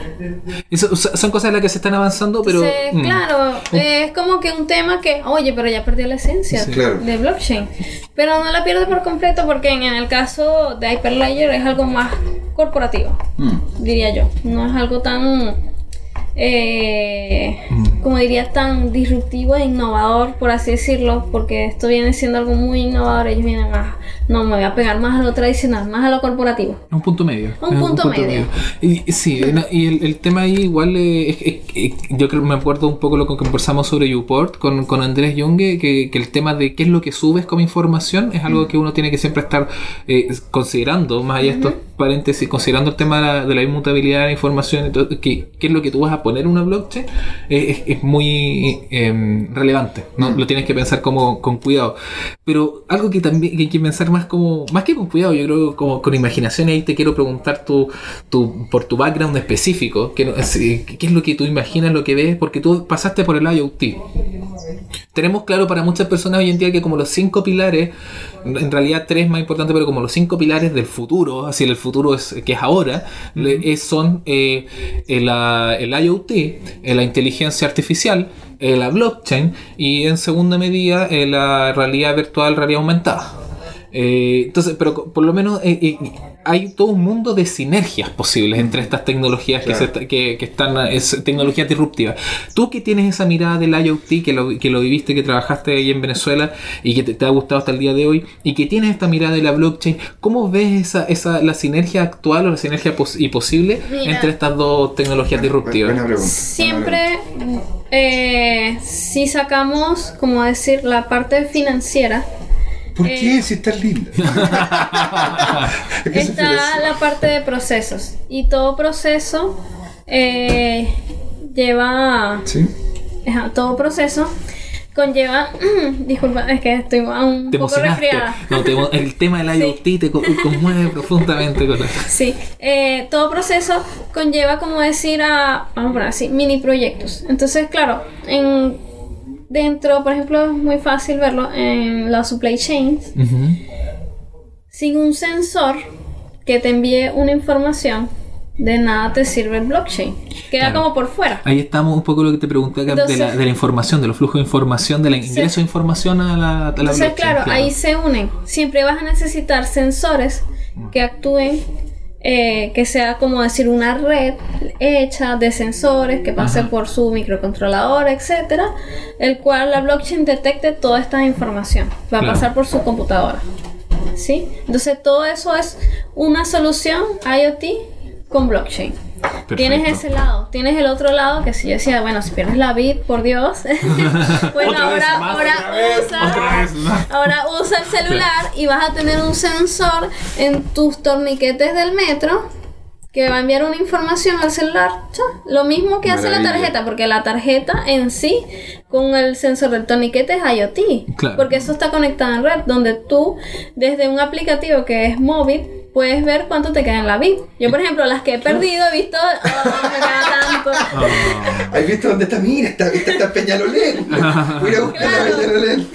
Speaker 1: Eso- son cosas en las que se están avanzando, pero.
Speaker 3: Sí,
Speaker 1: mm,
Speaker 3: claro, eh, es como que un tema que, oye, pero ya perdió la esencia
Speaker 2: Sí, claro.
Speaker 3: de blockchain. Pero no la pierde por completo porque en, en el caso de Hyperledger es algo más corporativo,
Speaker 2: Mm.
Speaker 3: diría yo. No es algo tan, eh,
Speaker 1: Mm.
Speaker 3: como diría, tan disruptivo e innovador, por así decirlo, porque esto viene siendo algo muy innovador. Ellos vienen a, no, me voy a pegar más a lo tradicional, más a lo corporativo.
Speaker 1: Un punto medio.
Speaker 3: Un punto medio.
Speaker 1: Y, y sí, y el, el tema ahí igual eh, es, es- es- yo creo me acuerdo un poco lo que conversamos sobre Uport con, con Andrés Junge, que, que el tema de qué es lo que subes como información es algo que uno tiene que siempre estar eh, considerando, más allá de estos paréntesis, considerando el tema de la, de la inmutabilidad de la información, todo, que, es lo que tú vas a poner en una blockchain, eh, es, es muy em, relevante, ¿no? Lo tienes que pensar como con cuidado. Pero algo que también que hay que pensar más como, más que con cuidado, yo creo como con imaginación, y ahí te quiero preguntar tu, tu, por tu background específico, que, eh, qué es lo que tú imaginas, lo que ves, porque tú pasaste por el IoT. Tenemos claro para muchas personas hoy en día que como los cinco pilares, en realidad tres más importantes, pero como los cinco pilares del futuro, así el futuro es que es ahora, le- es- son eh, el, ah, el IoT, eh, la inteligencia artificial, eh, la blockchain y en segunda medida eh, la realidad virtual, realidad aumentada. Eh, entonces, pero por lo menos eh, eh, hay todo un mundo de sinergias posibles entre estas tecnologías que, se que, que están, es tecnologías disruptivas. Tú que tienes esa mirada del IoT, que lo, que lo viviste, que trabajaste ahí en Venezuela y que te, te ha gustado hasta el día de hoy, y que tienes esta mirada de la blockchain, ¿cómo ves esa, esa, la sinergia actual o la sinergia pos- y posible
Speaker 3: Mira.
Speaker 1: entre estas dos tecnologías disruptivas?
Speaker 2: Buena pregunta.
Speaker 3: Siempre, eh, si sacamos, como decir, la parte financiera,
Speaker 2: ¿Por
Speaker 3: Eh,
Speaker 2: qué? Si estás linda. [LAUGHS] ¿A qué se refiere
Speaker 3: está
Speaker 2: eso?
Speaker 3: la parte de procesos. Y todo proceso eh, lleva.
Speaker 2: ¿Sí?
Speaker 3: ajá, todo proceso conlleva. [CLEARS THROAT] disculpa, es que estoy un
Speaker 1: Te
Speaker 3: poco resfriada.
Speaker 1: No, te el tema del
Speaker 3: Sí.
Speaker 1: IoT te co- conmueve [LAUGHS] profundamente. Con la-
Speaker 3: Sí, eh, todo proceso conlleva, como decir, a, vamos a poner así, mini proyectos. Entonces, claro, en, dentro, por ejemplo, es muy fácil verlo en los supply chains. Sin un sensor que te envíe una información, de nada te sirve el blockchain. Queda
Speaker 1: Claro.
Speaker 3: como por fuera.
Speaker 1: Ahí estamos un poco lo que te pregunté acá de, la,
Speaker 3: Entonces-
Speaker 1: de la información, de los flujos de información, del ingreso de información a la, a la
Speaker 3: Entonces,
Speaker 1: blockchain,
Speaker 3: claro, ahí se unen. Siempre vas a necesitar sensores que actúen, eh, que sea como decir una red hecha de sensores que pase
Speaker 1: Ajá.
Speaker 3: por su microcontrolador, etcétera, el cual la blockchain detecte toda esta información. Va a pasar por su computadora. ¿Sí? Entonces, todo eso es una solución IoT con blockchain. Tienes ese lado, tienes el otro lado que si yo decía, bueno, si pierdes la bit, por Dios. [LAUGHS] bueno,
Speaker 1: Otra
Speaker 3: ahora,
Speaker 1: más,
Speaker 3: ahora
Speaker 1: otra vez,
Speaker 3: usa.
Speaker 1: otra vez más.
Speaker 3: Ahora usa el celular y vas a tener un sensor en tus torniquetes del metro que va a enviar una información al celular. Lo mismo que hace la tarjeta, porque la tarjeta en sí con el sensor del torniquete es IoT.
Speaker 1: Claro.
Speaker 3: Porque eso está conectado en red, donde tú desde un aplicativo que es móvil puedes ver cuánto te queda en la bit. Yo, por ejemplo, las que he perdido he visto, oh, me queda tanto.
Speaker 1: Ah,
Speaker 2: ¿Has visto dónde está? Mira, está, esta está Peñalolén. Voy a buscar la
Speaker 3: Claro.
Speaker 2: Peñalolén.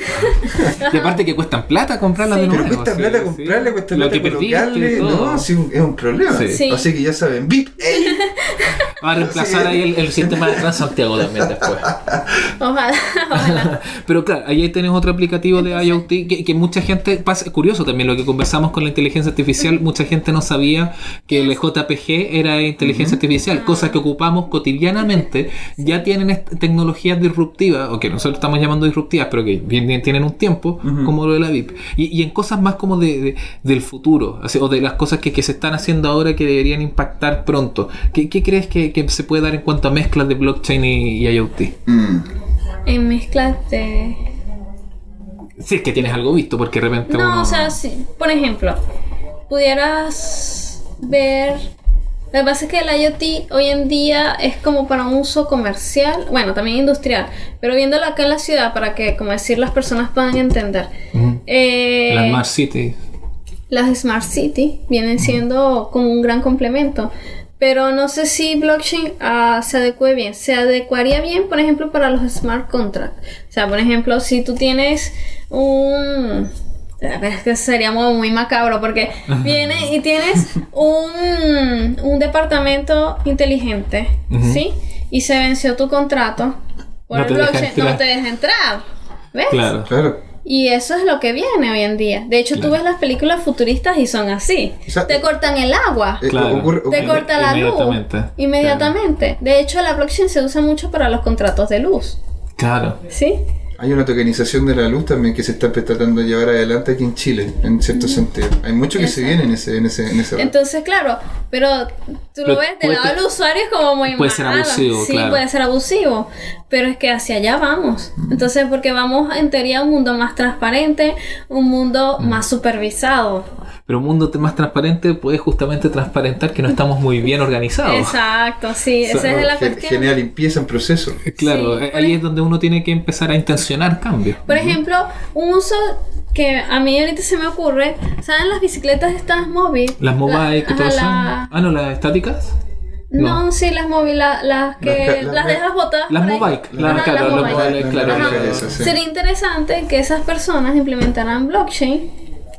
Speaker 1: y aparte que cuestan plata comprarla de
Speaker 3: Sí.
Speaker 1: nuevo.
Speaker 2: Pero cuesta
Speaker 1: sí,
Speaker 2: plata
Speaker 1: sí.
Speaker 2: comprarle, cuesta
Speaker 1: Lo
Speaker 2: plata colocarle. No, sí, es un problema.
Speaker 1: Sí.
Speaker 3: Sí.
Speaker 2: Así que ya saben, VIP, ey. [LAUGHS]
Speaker 1: Va a reemplazar
Speaker 2: Sí.
Speaker 1: ahí el, el sistema de Transantiago también después. [LAUGHS]
Speaker 3: Ojalá, ojalá. [LAUGHS]
Speaker 1: Pero claro, ahí tenés otro aplicativo de IoT que, que mucha gente, pasa, curioso también lo que conversamos con la inteligencia artificial, mucha gente no sabía que el JPG era inteligencia artificial, cosas que ocupamos cotidianamente, ya tienen tecnologías disruptivas, o que nosotros estamos llamando disruptivas, pero que tienen un tiempo, como lo de la VIP. Y, y en cosas más como de, de- del futuro, o de las cosas que, que se están haciendo ahora que deberían impactar pronto. ¿Qué, qué crees que, que se puede dar en cuanto a mezclas de blockchain y, y IoT?
Speaker 2: Mm.
Speaker 3: En mezclas de
Speaker 1: Si es que tienes algo visto, porque de repente
Speaker 3: No,
Speaker 1: uno...
Speaker 3: o sea, sí. Por ejemplo, pudieras ver. Lo que pasa es que el IoT hoy en día es como para un uso comercial, bueno, también industrial, pero viéndolo acá en la ciudad para que, como decir, las personas puedan entender. Eh,
Speaker 1: La Smart City.
Speaker 3: las Smart City vienen siendo como un gran complemento. Pero no sé si blockchain ah, se adecue bien. Se adecuaría bien, por ejemplo, para los smart contracts. O sea, por ejemplo, si tú tienes un... Es que sería muy, muy macabro porque [LAUGHS] viene y tienes un, un departamento inteligente. ¿sí? Y se venció tu contrato por
Speaker 1: No
Speaker 3: el blockchain, no te deja entrar. ¿Ves?
Speaker 1: Claro.
Speaker 2: Claro.
Speaker 3: Y eso es lo que viene hoy en día. De hecho, tú ves las películas futuristas y son así.
Speaker 2: O sea,
Speaker 3: te cortan el agua.
Speaker 2: Eh,
Speaker 1: Claro.
Speaker 2: ocurre-
Speaker 3: te corta la luz.
Speaker 1: inmediatamente.
Speaker 3: Inmediatamente. De hecho, la blockchain se usa mucho para los contratos de luz.
Speaker 1: Claro.
Speaker 3: ¿Sí?
Speaker 2: Hay una tokenización de la luz también que se está tratando de llevar adelante aquí en Chile, en cierto sentido. Hay mucho que se
Speaker 3: Exacto.
Speaker 2: viene en ese, en ese, en ese
Speaker 3: Entonces, claro, pero tú lo
Speaker 1: Pero
Speaker 3: ves del lado del usuario es como muy
Speaker 1: puede ser
Speaker 3: malo.
Speaker 1: abusivo,
Speaker 3: Sí,
Speaker 1: claro.
Speaker 3: puede ser abusivo. Pero es que hacia allá vamos. Entonces, porque vamos en teoría a un mundo más transparente, un mundo más supervisado.
Speaker 1: Pero un mundo más transparente puede justamente transparentar que no estamos muy bien organizados.
Speaker 3: Exacto, sí,
Speaker 1: So-
Speaker 3: esa es la cuestión.
Speaker 2: genera limpieza en proceso.
Speaker 1: Claro,
Speaker 3: Sí,
Speaker 1: eh, ahí es donde uno tiene que empezar a intencionar cambios.
Speaker 3: Por ejemplo, un uso que a mí ahorita se me ocurre, ¿saben las bicicletas estas móviles?
Speaker 1: Las mobile, que todas
Speaker 3: la-
Speaker 1: Ah, no, las estáticas.
Speaker 3: No, sí, las móviles, la- las que
Speaker 2: Las
Speaker 3: las, dejas botadas.
Speaker 1: Las mobile, las- claro,
Speaker 3: las mobile.
Speaker 1: claro,
Speaker 3: Ajá.
Speaker 1: claro.
Speaker 2: Eso, sí.
Speaker 3: Sería interesante que esas personas implementaran blockchain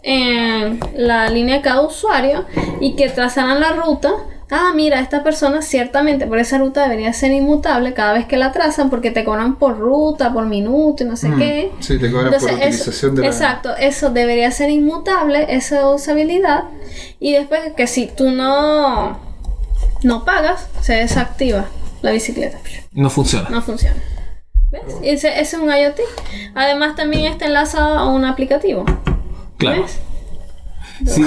Speaker 3: en la línea de cada usuario y que trazaran la ruta. Ah, mira, esta persona ciertamente por esa ruta debería ser inmutable cada vez que la trazan porque te cobran por ruta, por minuto y no sé
Speaker 2: Mm,
Speaker 3: qué.
Speaker 2: Sí, te cobran
Speaker 3: Entonces,
Speaker 2: por
Speaker 3: eso-
Speaker 2: utilización de la...
Speaker 3: Exacto, eso debería ser inmutable, esa usabilidad. Y después que si tú no, no pagas, se desactiva la bicicleta.
Speaker 1: No funciona.
Speaker 3: No funciona. ¿Ves? Y Ese, ese es un IoT. Además también está enlazado a un aplicativo.
Speaker 1: Claro.
Speaker 3: ¿Ves?
Speaker 1: Sí.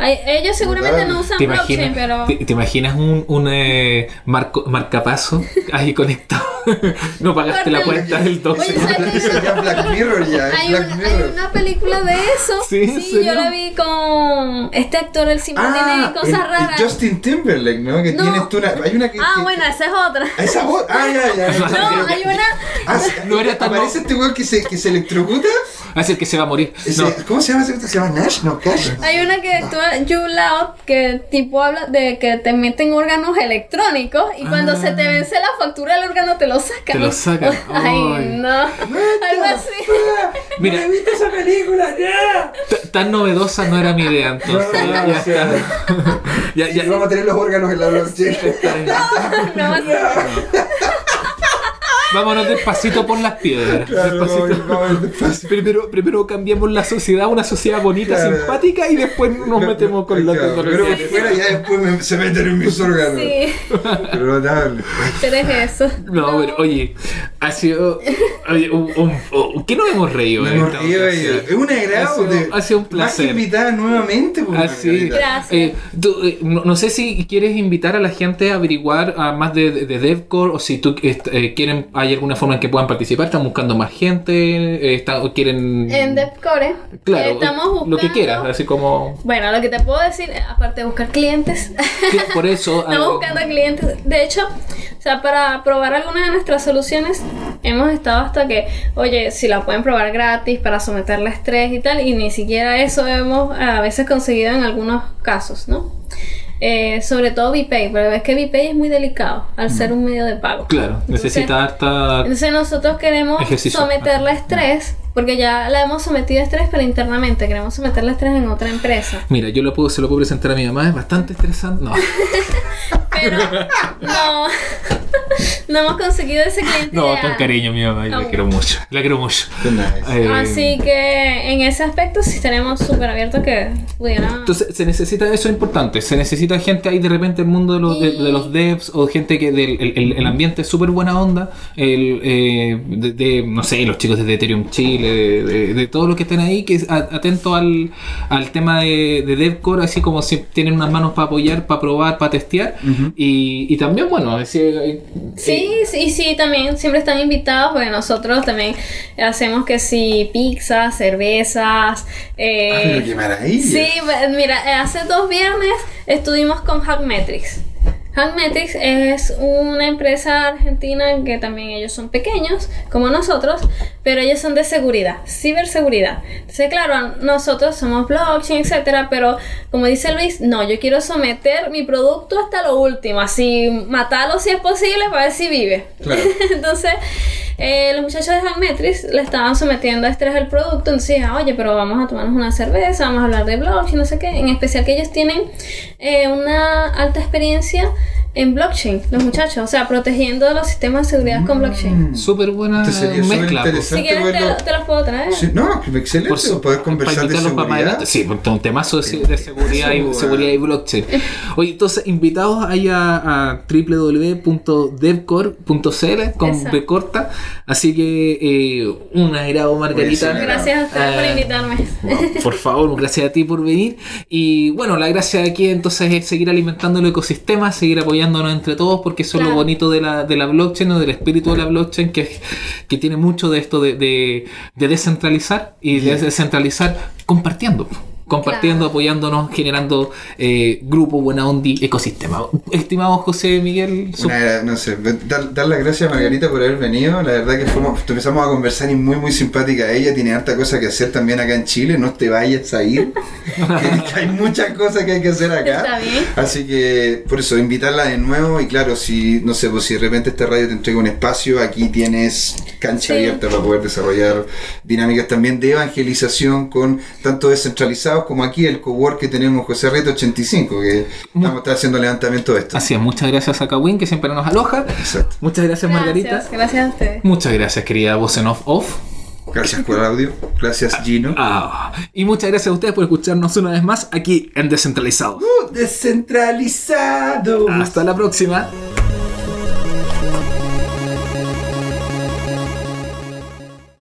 Speaker 3: Ay, ellos seguramente no usan
Speaker 1: ¿Te
Speaker 3: blockchain,
Speaker 1: imaginas,
Speaker 3: pero...
Speaker 1: te, te imaginas un, un eh, marco, marcapaso ahí conectado? [LAUGHS] no pagaste la
Speaker 3: el-
Speaker 1: cuenta del 12.
Speaker 3: Oye,
Speaker 2: es Black Mirror ya, es
Speaker 3: Hay,
Speaker 2: Black
Speaker 3: un- hay
Speaker 2: Mirror.
Speaker 3: una película de eso.
Speaker 1: Sí, ¿en
Speaker 3: Sí, yo la vi con este actor, el siempre
Speaker 2: Ah,
Speaker 3: tiene cosas
Speaker 2: el- el
Speaker 3: raras.
Speaker 2: Justin Timberlake, ¿no? Que
Speaker 3: No.
Speaker 2: tienes tú una... Hay una que...
Speaker 3: Ah,
Speaker 2: que-
Speaker 3: bueno, esa es otra.
Speaker 2: Ah, Esa voz... Ah, ya, ya. [LAUGHS]
Speaker 3: No, hay una...
Speaker 2: Ah,
Speaker 1: No era tan-
Speaker 2: Aparece este weón que se, que se electrocuta
Speaker 1: es el que se va a morir.
Speaker 2: Ese-
Speaker 1: No.
Speaker 2: ¿Cómo se llama ese? ¿Se llama Nash? No,
Speaker 3: Hay una que actúa Jude Law que tipo habla de que te meten órganos electrónicos y cuando se te vence la factura del órgano te lo sacan.
Speaker 1: Ah. Te lo sacan. [LAUGHS]
Speaker 3: Ay,
Speaker 1: Ay.
Speaker 3: no. Algo así. [LAUGHS]
Speaker 1: Mira,
Speaker 2: ¿Viste esa película? ¡Ya!
Speaker 1: tan novedosa no era mi idea entonces.
Speaker 2: No,
Speaker 1: ya,
Speaker 2: no,
Speaker 1: está. ya, ya, [LAUGHS]
Speaker 2: vamos a tener los órganos en la blockchain.
Speaker 3: No,
Speaker 1: Vámonos despacito por las piedras.
Speaker 2: Claro,
Speaker 1: Despacito.
Speaker 2: vamos, vamos despacio.
Speaker 1: Primero, primero cambiamos la sociedad a una sociedad bonita,
Speaker 2: Claro.
Speaker 1: simpática y después nos metemos con la
Speaker 2: Claro, Pero
Speaker 1: tecnología.
Speaker 2: por fuera ya después me- se meten en mis órganos.
Speaker 3: sí,
Speaker 2: Pero
Speaker 3: pero es eso.
Speaker 1: No, pero oye, ha sido. Oye, un, un- un- ¿Qué nos hemos reído?
Speaker 2: Me hemos reído? Es un agrado.
Speaker 1: Ha sido- ha sido un
Speaker 2: Más
Speaker 1: placer.
Speaker 2: que invitada nuevamente. pues,
Speaker 1: Así.
Speaker 2: Margarita.
Speaker 3: Gracias.
Speaker 1: Eh, tú, eh, no, no sé si quieres invitar a la gente a averiguar ah, más de, de, de DevCore o si tú eh, quieren, hay alguna forma en que puedan participar, están buscando más gente, eh, están- o quieren...
Speaker 3: En DevCore
Speaker 1: claro,
Speaker 3: estamos buscando...
Speaker 1: lo que quieras, así como...
Speaker 3: Bueno, lo que te puedo decir, aparte de buscar clientes,
Speaker 1: Sí, Por eso... [LAUGHS]
Speaker 3: estamos
Speaker 1: ah,
Speaker 3: buscando clientes. De hecho, o sea, para probar algunas de nuestras soluciones, hemos estado hasta que, oye, si la pueden probar gratis para someterle estrés y tal, y ni siquiera eso hemos a veces conseguido en algunos casos, ¿no? Eh, sobre todo VPay, pero es que VPay es muy delicado al ser un medio de pago.
Speaker 1: Claro,
Speaker 3: Entonces-
Speaker 1: necesita harta...
Speaker 3: Entonces nosotros queremos
Speaker 1: Ejercicio.
Speaker 3: someterle a estrés, porque ya la hemos sometido a estrés, pero internamente queremos someterle a estrés en otra empresa.
Speaker 1: Mira, yo lo puedo, se lo puedo presentar a mi mamá, es bastante estresante. No, [LAUGHS]
Speaker 3: Pero no, [LAUGHS] no hemos conseguido ese cliente
Speaker 1: no,
Speaker 3: ideal.
Speaker 1: con cariño mi mamá, yo
Speaker 3: Ah,
Speaker 1: la quiero mucho, la quiero mucho. Eh,
Speaker 3: Así que en ese aspecto sí tenemos súper abierto que pudieran...
Speaker 1: Entonces se necesita, eso es importante, se necesita gente ahí de repente el mundo de los, de, de los devs o gente que del el, el- el ambiente es súper buena onda, el, eh, de, de, no sé, los chicos de Ethereum Chile, de, de, de todos los que estén ahí, que es a- atento al, al tema de, de DevCore, así como si tienen unas manos para apoyar, para probar, para testear y, y también, bueno, es decir, eh,
Speaker 3: Sí, sí, sí, también siempre están invitados porque nosotros también hacemos que sí, pizza, cervezas. eh,
Speaker 2: Ah, pero qué maravilla.
Speaker 3: Sí, mira, eh, hace dos viernes estuvimos con Hackmetrics. Hackmetrics es una empresa argentina que también ellos son pequeños, como nosotros, pero ellos son de seguridad, ciberseguridad. Entonces, claro, nosotros somos blockchain, etcétera, pero como dice Luis, no, yo quiero someter mi producto hasta lo último, así matarlo si es posible para ver si vive.
Speaker 2: Claro. [LAUGHS]
Speaker 3: entonces, eh, los muchachos de Hackmetrics le estaban sometiendo a estrés el producto, entonces, oye, pero vamos a tomarnos una cerveza, vamos a hablar de blockchain, no sé qué. En especial que ellos tienen eh, una alta experiencia en blockchain, los muchachos, o sea, protegiendo los sistemas de seguridad con blockchain.
Speaker 1: súper buena
Speaker 2: Este
Speaker 1: mezcla. pues.
Speaker 3: Si quieres, te,
Speaker 2: verlo.
Speaker 3: te los puedo traer.
Speaker 2: Sí, no, excelente.
Speaker 1: Por su-
Speaker 2: poder conversar de seguridad.
Speaker 1: Sí, porque un temazo de, de seguridad, y, [LAUGHS] seguridad y blockchain. Oye, entonces, invitados ahí a, a www.devcore.cl con
Speaker 3: Exacto.
Speaker 1: B corta. Así que, eh, un agrado, Margarita.
Speaker 3: Gracias a ustedes por
Speaker 1: Eh,
Speaker 3: invitarme.
Speaker 1: por favor, gracias a ti por venir. Y bueno, la gracia de aquí entonces es seguir alimentando el ecosistema, seguir apoyándonos entre todos, porque eso es lo bonito de la, de la blockchain o del espíritu de la blockchain, que, que tiene mucho de esto de, de- de descentralizar y de descentralizar compartiendo. Compartiendo,
Speaker 3: Claro.
Speaker 1: apoyándonos, generando eh, grupo, buena onda, y ecosistema. Estimado José Miguel, su-
Speaker 2: Una- no sé, dar, dar las gracias a Margarita por haber venido. La verdad que fuimos, empezamos a conversar y muy, muy simpática ella. Tiene harta cosa que hacer también acá en Chile. No te vayas a ir. [LAUGHS] [LAUGHS] que, hay muchas cosas que hay que hacer acá.
Speaker 3: Está bien.
Speaker 2: Así que, por eso, invitarla de nuevo. Y claro, si, no sé, pues si de repente esta radio te entrega un espacio, aquí tienes cancha
Speaker 3: Sí.
Speaker 2: abierta para poder desarrollar dinámicas también de evangelización con tanto como aquí el cowork que tenemos José Reto 85, que estamos está haciendo levantamiento de esto.
Speaker 1: así es, muchas gracias a Kawin, que siempre nos aloja.
Speaker 2: Exacto.
Speaker 1: Muchas gracias, Margarita.
Speaker 3: Gracias, gracias a ustedes.
Speaker 1: Muchas gracias, querida voz en off off.
Speaker 2: Gracias por el audio. Gracias, Gino.
Speaker 1: Ah, y muchas gracias a ustedes por escucharnos una vez más aquí en Descentralizados.
Speaker 2: Uh, descentralizado.
Speaker 1: Hasta la próxima.